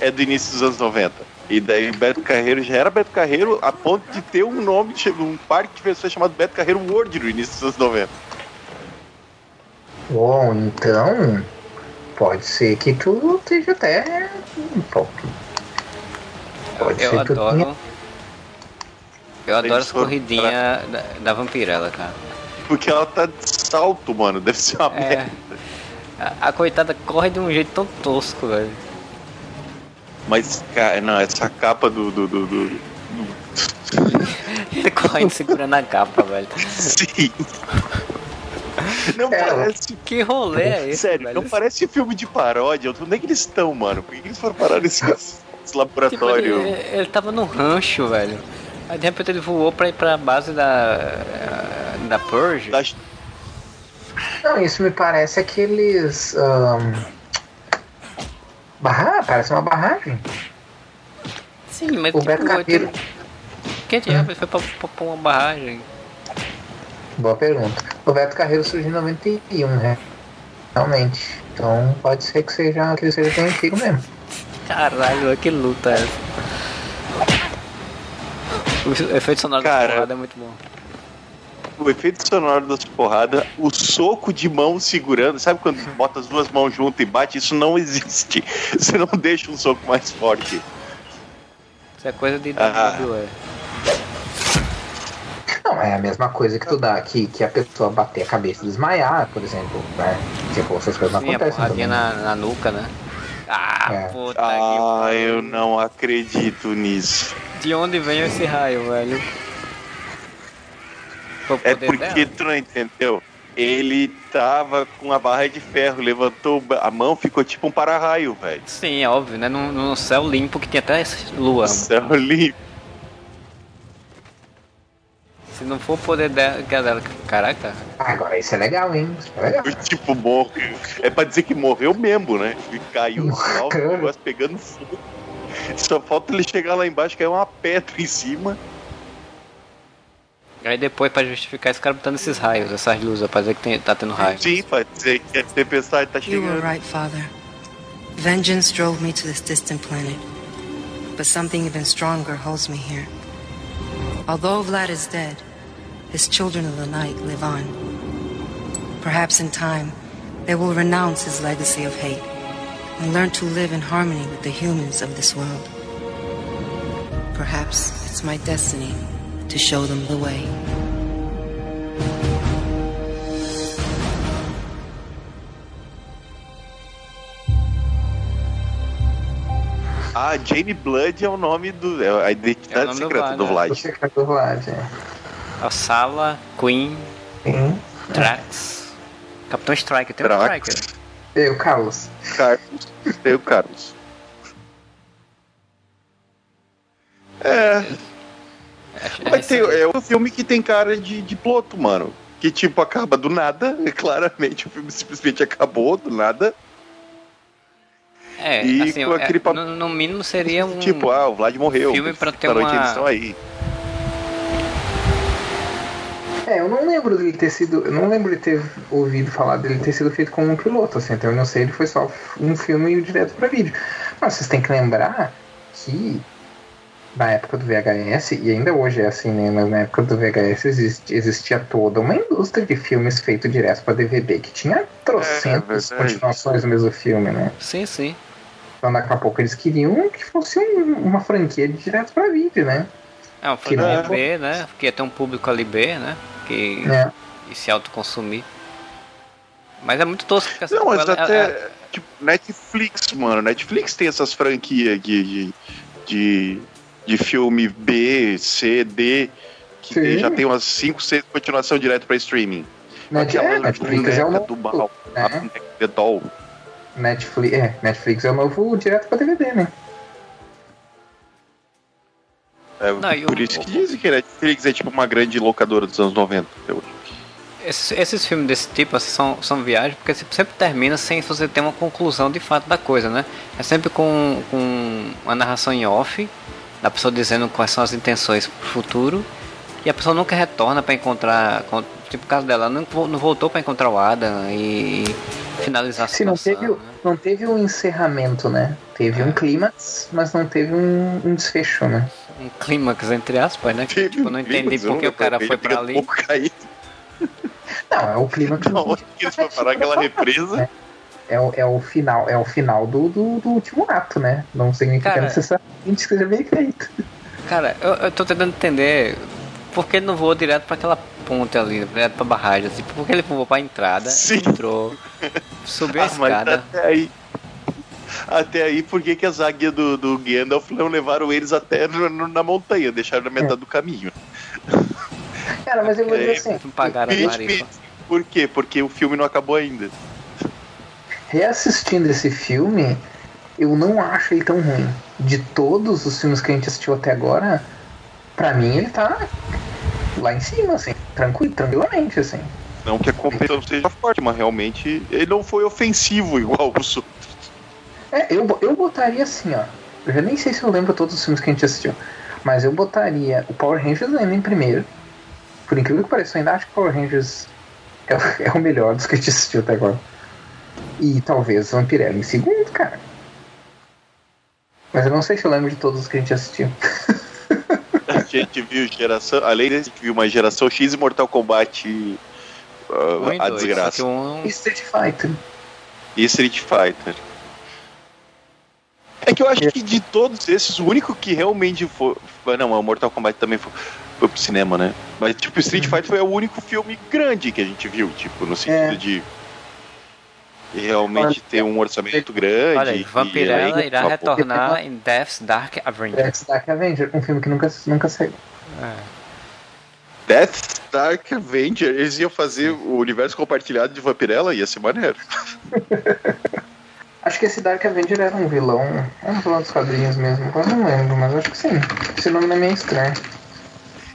é do início dos anos 90. E daí o Beto Carreiro já era Beto Carreiro a ponto de ter um nome, um parque de pessoas chamado Beto Carreiro World no início dos anos 90. Bom, então. Pode ser que tu esteja até. Pô, Pode Eu ser que eu adoro. tenha- Eu adoro Eles essa foram corridinha da, da vampirela, cara. Porque ela tá de salto, mano. Deve ser uma É. merda. A, a coitada corre de um jeito tão tosco, velho. Mas, cara, não, essa capa do. do, do, do- Ele correndo segurando a capa, velho. Sim. Não parece. Que rolê é esse? Sério, velho? não parece filme de paródia. Onde é que eles estão, mano? Por que eles foram parar nesse, nesse Tipo, laboratório? ele, ele tava num rancho, velho. Aí de repente ele voou pra ir pra base da. da Purge. Não, isso me parece aqueles. ahn, Barra... Parece uma barragem. Sim, mas O Beto Carreiro. Que diabo? Ele foi pra, pra, pra uma barragem. Boa pergunta. O Beto Carreiro surgiu em 91, né? Realmente. Então pode ser que seja que ele seja bem antigo mesmo. Caralho, que luta é essa? O efeito sonoro da porrada é muito bom. O efeito sonoro das porradas, o soco de mão segurando, sabe quando bota as duas mãos juntas e bate? Isso não existe. Você não deixa um soco mais forte. Isso é coisa de Ah. WWE. Não, é a mesma coisa que tu dá que, que a pessoa bater a cabeça e desmaiar, por exemplo. Né? Tipo, essas coisas não Sim, a acontecem. porradinha também. na, na nuca, né? Ah, É. puta Ah, eu não acredito nisso. que. De onde vem esse raio, velho? É porque dela? tu não entendeu? Ele tava com a barra de ferro, levantou a mão, ficou tipo um para-raio, velho. Sim, é óbvio, né? Num, num céu limpo que tinha até essa lua. Céu limpo. Se não for o poder dela, é. Caraca. Agora isso é legal, hein? Isso é legal. Tipo, morreu. É pra dizer que morreu mesmo, né? E caiu no alto, o negócio pegando fogo. Só falta ele chegar lá embaixo, cair uma pedra em cima. Aí depois, pra justificar, esse cara botando esses raios, essas luzes, pra dizer que tem, tá tendo raio. Sim, pra dizer que a tempestade tá You were chegando. right, Father. Vengeance drove me to this distant planet. But something even stronger holds me here. Although Vlad is dead, his children of the night live on. Perhaps in time, they will renounce his legacy of hate and learn to live in harmony with the humans of this world. Perhaps it's my destiny to show them the way. Ah, Jane Blood é o nome do. É a identidade É o nome do secreta Vlad, do? Vlad. Do Vlad, é. A Sala, Queen, Sim. Drax, Capitão Striker. Tem um Drax. Striker. Eu, Carlos. Carlos. Eu, Carlos. É. Mas tem, é um filme que tem cara de, de piloto, mano. Que tipo, acaba do nada. Claramente o filme simplesmente acabou do nada. É, E assim, com é, aquele papo- no, no mínimo seria um Tipo, ah, o Vlad morreu. filme pra ter uma... aí. É, eu não lembro dele ter sido. Eu não lembro de ter ouvido falar dele ter sido feito como um piloto, assim, então eu não sei, ele foi só um filme direto pra vídeo. Mas vocês têm que lembrar que na época do VHS, e ainda hoje é assim, né? Mas na época do VHS existe, existia toda uma indústria de filmes feito direto para DVD, que tinha trocentas É, é continuações do mesmo filme, né? Sim, sim. Então daqui a pouco eles queriam que fosse um- uma franquia de direto para vídeo, né? É um Que filme B, né? Porque ia ter um público ali B, né? Que É. e se autoconsumir. Mas é muito tosco porque essa Não, mas sequela- até. é- Tipo, Netflix, mano. Netflix tem essas franquias de, de, de, de filme B, C, D, que Sim. já tem umas 5, 6 continuação direto pra streaming. Net, é, Netflix é o do novo. mal, né? Netflix, é, Netflix é o novo direto para DVD, né? É, Não, por isso que dizem que Netflix é tipo uma grande locadora dos anos 90. até hoje. Esses, esses filmes desse tipo assim, são, são viagens porque sempre, sempre termina sem você ter uma conclusão de fato da coisa, né? É sempre com, com uma narração em off, da pessoa dizendo quais são as intenções pro futuro, e a pessoa nunca retorna para encontrar. Tipo o caso dela, não, não voltou para encontrar o Adam e, e finalizar a Se não situação. teve, o- não teve um encerramento, né? Teve um clímax, mas não teve um, um desfecho, né? Um clímax, entre aspas, né? Que, tipo, eu não entendi por que o cara foi fica ali. um. Não, é o clímax. Não, onde que eles foram parar aquela represa? É o, é o final, é o final do, do, do último ato, né? Não significa Cara, necessariamente que seja bem feito. Cara, eu, eu tô tentando entender por que ele não voou direto pra aquela ponte ali, direto pra barragem, assim, por que ele voou pra entrada, entrou, subiu a Ah, mas escada. até aí. Até aí, por que, que as águias do, do Gandalf não levaram eles até no- na montanha, deixaram na metade do caminho? Cara, mas eu vou dizer É, assim, Não pagaram a tarifa. Por quê? Porque o filme não acabou ainda. reassistindo esse filme, eu não acho ele tão ruim. De todos os filmes que a gente assistiu até agora, pra mim ele tá lá em cima, assim, tranquilo, tranquilamente, assim. Não que a competição seja forte, mas realmente ele não foi ofensivo igual os outros. É, eu, eu botaria assim, ó. Eu já nem sei se eu lembro todos os filmes que a gente assistiu. Mas eu botaria o Power Rangers ainda em primeiro. Por incrível que pareça, eu ainda acho que Power Rangers é, o- é o melhor dos que a gente assistiu até agora. E talvez Vampirella em segundo, cara. Mas eu não sei se eu lembro de todos os que a gente assistiu. A gente viu geração. Além disso, a gente viu uma geração X e Mortal Kombat. Um e a dois, desgraça. um- Street Fighter. E Street Fighter. É que eu acho que de todos esses, o único que realmente foi. foi- Não, o Mortal Kombat também foi, foi pro cinema, né? Mas, tipo, Street Fighter foi o único filme grande que a gente viu, tipo, no sentido É. de. Realmente ter um orçamento grande. Olha aí, e Vampirella aí, irá retornar em Death's Dark Avenger. Death Dark Avenger, um filme que nunca, nunca saiu. Death Dark Avenger, eles iam fazer o universo compartilhado de Vampirella, ia ser maneiro. Acho que esse Dark Avenger era um vilão. Era um vilão dos quadrinhos mesmo, agora não lembro, mas acho que sim. Esse nome não é meio estranho.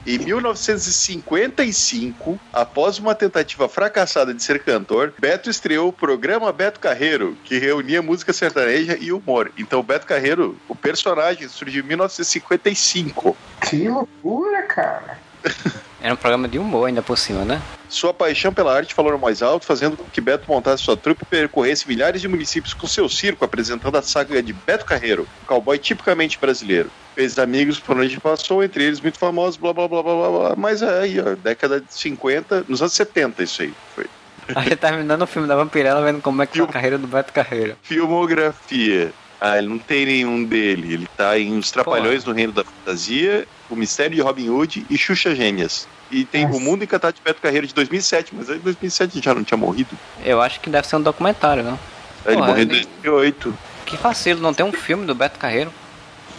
Em 1955, após uma tentativa fracassada de ser cantor, Beto estreou o programa Beto Carreiro, que reunia música sertaneja e humor. Então, Beto Carreiro, o personagem, surgiu em 1955. Que loucura, cara. Era um programa de humor ainda por cima, né? Sua paixão pela arte falou mais alto, fazendo com que Beto montasse sua trupe e percorresse milhares de municípios com seu circo, apresentando a saga de Beto Carreiro, um cowboy tipicamente brasileiro. Fez amigos por onde passou, entre eles muito famosos, blá blá blá blá blá. Mas aí, ó, década de 50, nos anos 70 isso aí foi. A gente tá terminando o filme da Vampirella vendo como é que foi a carreira do Beto Carreiro. Filmografia. Ah, ele não tem nenhum dele. Ele tá em Os Trapalhões no Reino da Fantasia, O Mistério de Robin Hood e Xuxa Gêmeas. E tem Nossa. O Mundo Encantado de Beto Carreiro de 2007, mas aí em 2007 já não tinha morrido. Eu acho que deve ser um documentário, não? Ele Porra, morreu em ele- 2008. Que vacilo, não tem um filme do Beto Carreiro.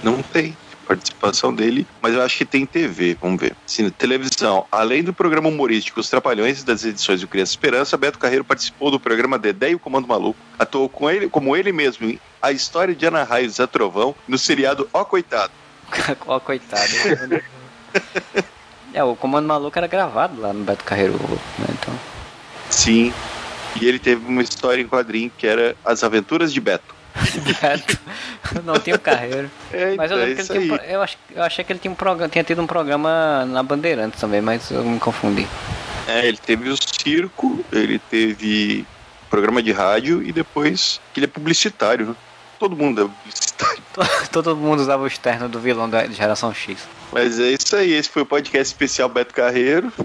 Não tem participação dele, mas eu acho que tem TV, vamos ver. Cine, televisão, além do programa humorístico Os Trapalhões e das edições do Criança Esperança, Beto Carreiro participou do programa Dedé e o Comando Maluco, atuou com ele, como ele mesmo em A História de Ana Raio e Zé Trovão, no seriado Ó Coitado. Ó, coitado. é, o Comando Maluco era gravado lá no Beto Carreiro, né? Então. Sim, e ele teve uma história em quadrinho que era As Aventuras de Beto. Beto não tinha o Carreiro. É, Mas eu, então, lembro é que ele tinha, eu, acho, eu achei que ele tinha, um programa, tinha tido um programa na Bandeirantes também, mas eu me confundi. É, ele teve o circo, ele teve programa de rádio e depois que ele é publicitário, né? Todo mundo. Todo mundo usava o externo do vilão da geração X. Mas é isso aí, esse foi o podcast especial Beto Carreiro.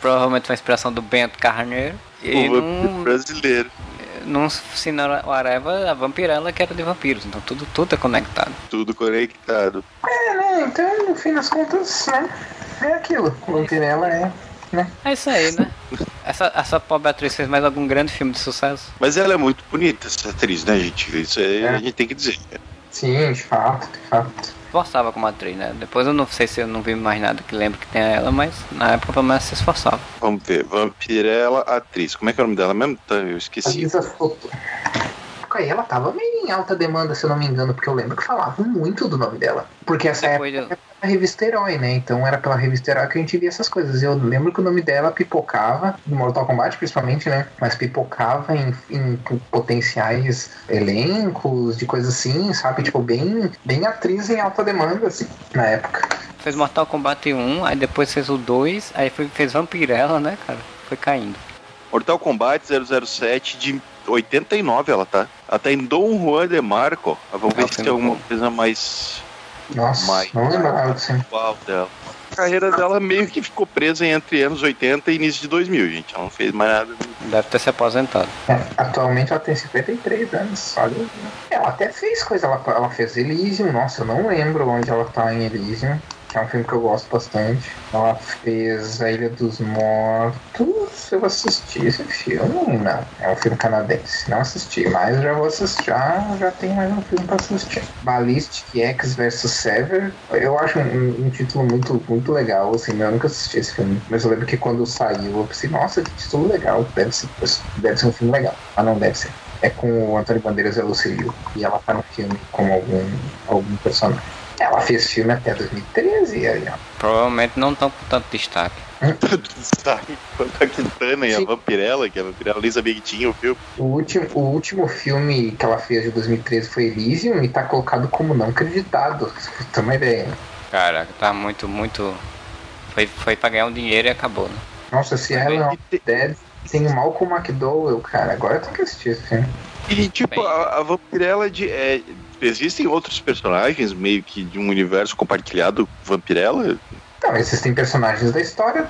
Provavelmente foi a inspiração do Bento Carneiro. E num, brasileiro. num Areva, a vampirela que era de vampiros. Então tudo, tudo é conectado. Tudo conectado. É, né? Então, no fim das contas, né? É aquilo. Vampirella é. Né? É isso aí, né? Essa, essa pobre atriz fez mais algum grande filme de sucesso? Mas ela é muito bonita, essa atriz, né, gente? Isso aí a gente tem que dizer. Sim, de fato, de fato. Esforçava como atriz, né? Depois eu não sei se eu não vi mais nada que lembro que tenha ela, mas na época pelo menos se esforçava. Vamos ver. Vampirella, atriz. Como é que é o nome dela mesmo? Tá, Eu esqueci. Lisa Soto. Aí ela tava meio em alta demanda, se eu não me engano, porque eu lembro que falavam muito do nome dela. Porque essa época era a revista Herói, né? Então era pela revista Herói que a gente via essas coisas. Eu lembro que o nome dela pipocava, no Mortal Kombat principalmente, né? Mas pipocava em, em potenciais elencos, de coisas assim, sabe? Tipo, bem, bem atriz em alta demanda, assim, na época. Fez Mortal Kombat 1, aí depois fez o 2, aí foi, fez Vampirella, né, cara? Foi caindo. Mortal Kombat 007 de 89 ela tá. Ela tá em Dom Juan de Marco. Ah, Vamos ver se tem tem um alguma coisa mais. Nossa, não atual dela. A carreira dela meio que ficou presa entre anos 80 e início de 2000, gente. Ela não fez mais nada. Deve ter se aposentado. É, atualmente ela tem 53 anos. Olha, ela até fez coisa, ela, ela fez Elysium, nossa, eu não lembro onde ela tá em Elysium, é um filme que eu gosto bastante. Ela fez A Ilha dos Mortos, eu assisti esse filme, não. É um filme canadense, não assisti, mas já vou assistir, já, já tem mais um filme pra assistir. Ballistic X vs Sever, eu acho um, um título muito, muito legal, assim, eu nunca assisti esse filme, mas eu lembro que quando saiu eu pensei, nossa, que título legal, deve ser, deve ser um filme legal, mas não deve ser. É com o Antônio Bandeiras e a Lucy Liu, e ela tá no filme como algum, algum personagem. Ela fez filme até 2013, aí, ó. Provavelmente não tão com tanto destaque. Destaque quanto a Quintana e a Vampirella, que a Vampirella nem sabia que tinha o filme. O último, o último filme que ela fez de 2013 foi Elysium e tá colocado como não acreditado. Ter uma ideia. Cara, tá muito, muito. Foi, foi pra ganhar um dinheiro e acabou, né? Nossa, se ela não tem o Malcolm McDowell, cara. Agora eu tenho que assistir esse filme. E, tipo, a, a Vampirella de. é, existem outros personagens meio que de um universo compartilhado Vampirella? Não, existem personagens da história,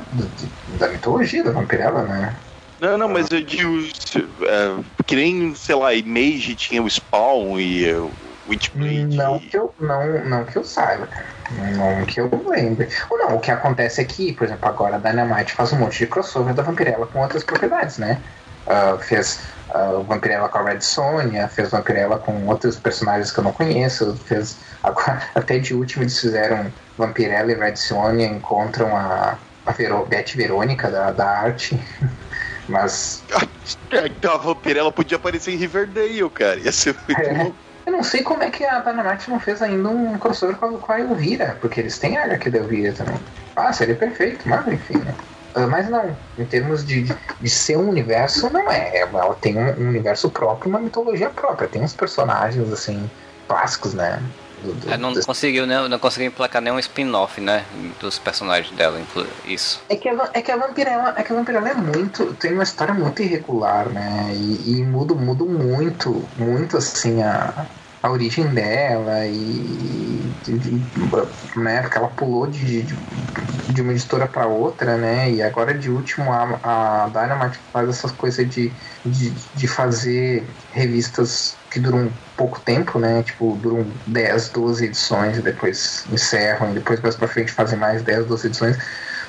da mitologia da Vampirella, né? Não, não, mas eu digo. é, que nem, sei lá, Image tinha o Spawn e é, o Witchblade. Não que eu, não, não que eu saiba, cara. Não que eu lembre. Ou não, o que acontece é que, por exemplo, agora a Dynamite faz um monte de crossover da Vampirella com outras propriedades, né? Ah, fez ah, Vampirella com a Red Sonja, fez Vampirella com outros personagens que eu não conheço, fez agora, até de último eles fizeram Vampirella e Red Sonja encontram a, a Vero, Beth Verônica da, da arte. Mas Então a Vampirella podia aparecer em Riverdale, cara. Ia ser muito É. bom. Eu não sei como é que a Dynamite não fez ainda um crossover com a, com a Elvira, porque eles têm a HQ da Elvira também. Ah, seria perfeito, mas enfim, né? Ah, Mas não, em termos de, de, ser um universo, não é. Ela tem um, universo próprio, uma mitologia própria. Tem uns personagens, assim, clássicos, né? Do- do- Ela não conseguiu, né, não conseguiu emplacar nenhum spin-off, né? Dos personagens dela, isso. É que, a, é que a Vampirella é que a Vampirella é muito. tem uma história muito irregular, né? E, e muda, muda muito, muito assim a, a origem dela e. de- né? Porque ela pulou de, de, de uma editora para outra, né? E agora de último a, a Dynamite faz essas coisas de, de, de fazer revistas que duram pouco tempo, né? Tipo, duram 10, 12 edições e depois encerram, e depois mais pra frente fazem mais 10, 12 edições.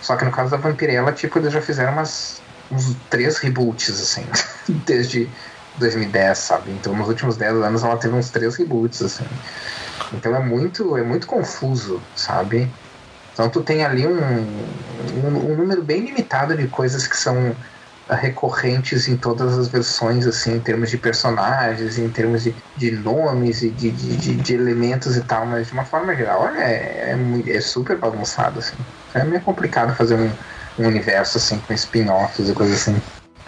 Só que no caso da Vampirella, tipo, eles já fizeram umas, uns três reboots, assim, desde 2010, sabe? Então nos últimos 10 anos ela teve uns três reboots, assim. Então é muito, é muito confuso, sabe? Então tu tem ali um, um, um número bem limitado de coisas que são ah, recorrentes em todas as versões, assim, em termos de personagens, em termos de, de nomes e de, de, de, elementos e tal, mas de uma forma geral é, é, é super bagunçado, assim. É meio complicado fazer um, um universo assim com spin-offs e coisas assim.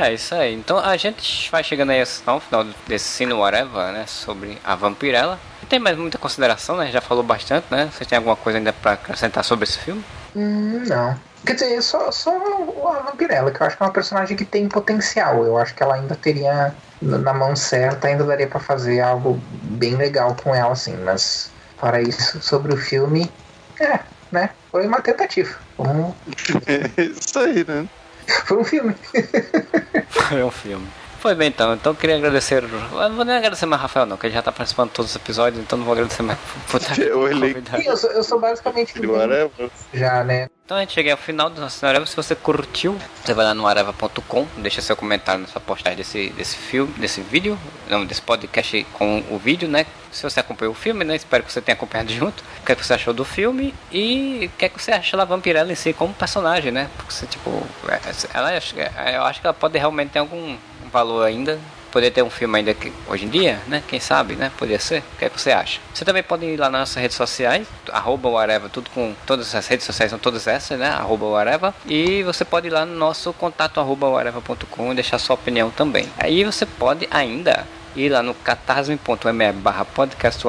É isso aí. Então a gente vai chegando aí ao final desse Cine Whatever, né? Sobre a Vampirella. Não tem mais muita consideração, né? Já falou bastante, né? Você tem alguma coisa ainda pra acrescentar sobre esse filme? Hum, não. Quer dizer, só, só a Vampirella, que eu acho que é uma personagem que tem potencial. Eu acho que ela ainda teria, na mão certa, ainda daria para fazer algo bem legal com ela, assim. Mas, para isso, sobre o filme, é, né? Foi uma tentativa. Um... isso aí, né? Foi um filme. Foi um filme. Foi bem então, então eu queria agradecer. Eu não vou nem agradecer mais Rafael, não, que ele já tá participando de todos os episódios, então não vou agradecer mais. Puta Eu olhei. Sim, eu, sou, eu sou basicamente Do Areva. já, né? Então a gente chega ao final do nosso Areva. Se você curtiu, você vai lá no areva.com, deixa seu comentário nessa postagem desse, desse filme, desse vídeo, não, desse podcast com o vídeo, né? Se você acompanhou o filme, né? Espero que você tenha acompanhado junto. O que, é que você achou do filme e o que, é que você acha da Vampirella em si como personagem, né? Porque você, tipo, é, ela, eu acho que ela pode realmente ter algum valor ainda. Poder ter um filme ainda que, hoje em dia, né? Quem sabe, né? Poderia ser. O que, é que você acha? Você também pode ir lá nas nossas redes sociais, arroba whatever, tudo com todas as redes sociais são todas essas, né? Arroba whatever. E você pode ir lá no nosso contato arroba whatever.com e deixar sua opinião também. Aí você pode ainda ir lá no catarse.me barra podcast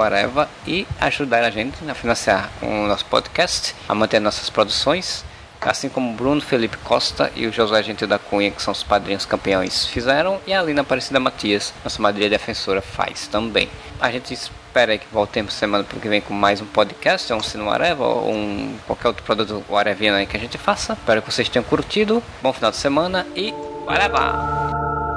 e ajudar a gente a financiar o nosso podcast, a manter nossas produções assim como Bruno Felipe Costa e o José Gentil da Cunha, que são os padrinhos campeões, fizeram, e a Alina Aparecida Matias, nossa madrinha defensora, faz também. A gente espera que voltemos semana que vem com mais um podcast, um Sino Areva, ou um, qualquer outro produto Arevino aí que a gente faça. Espero que vocês tenham curtido. Bom final de semana e Areva!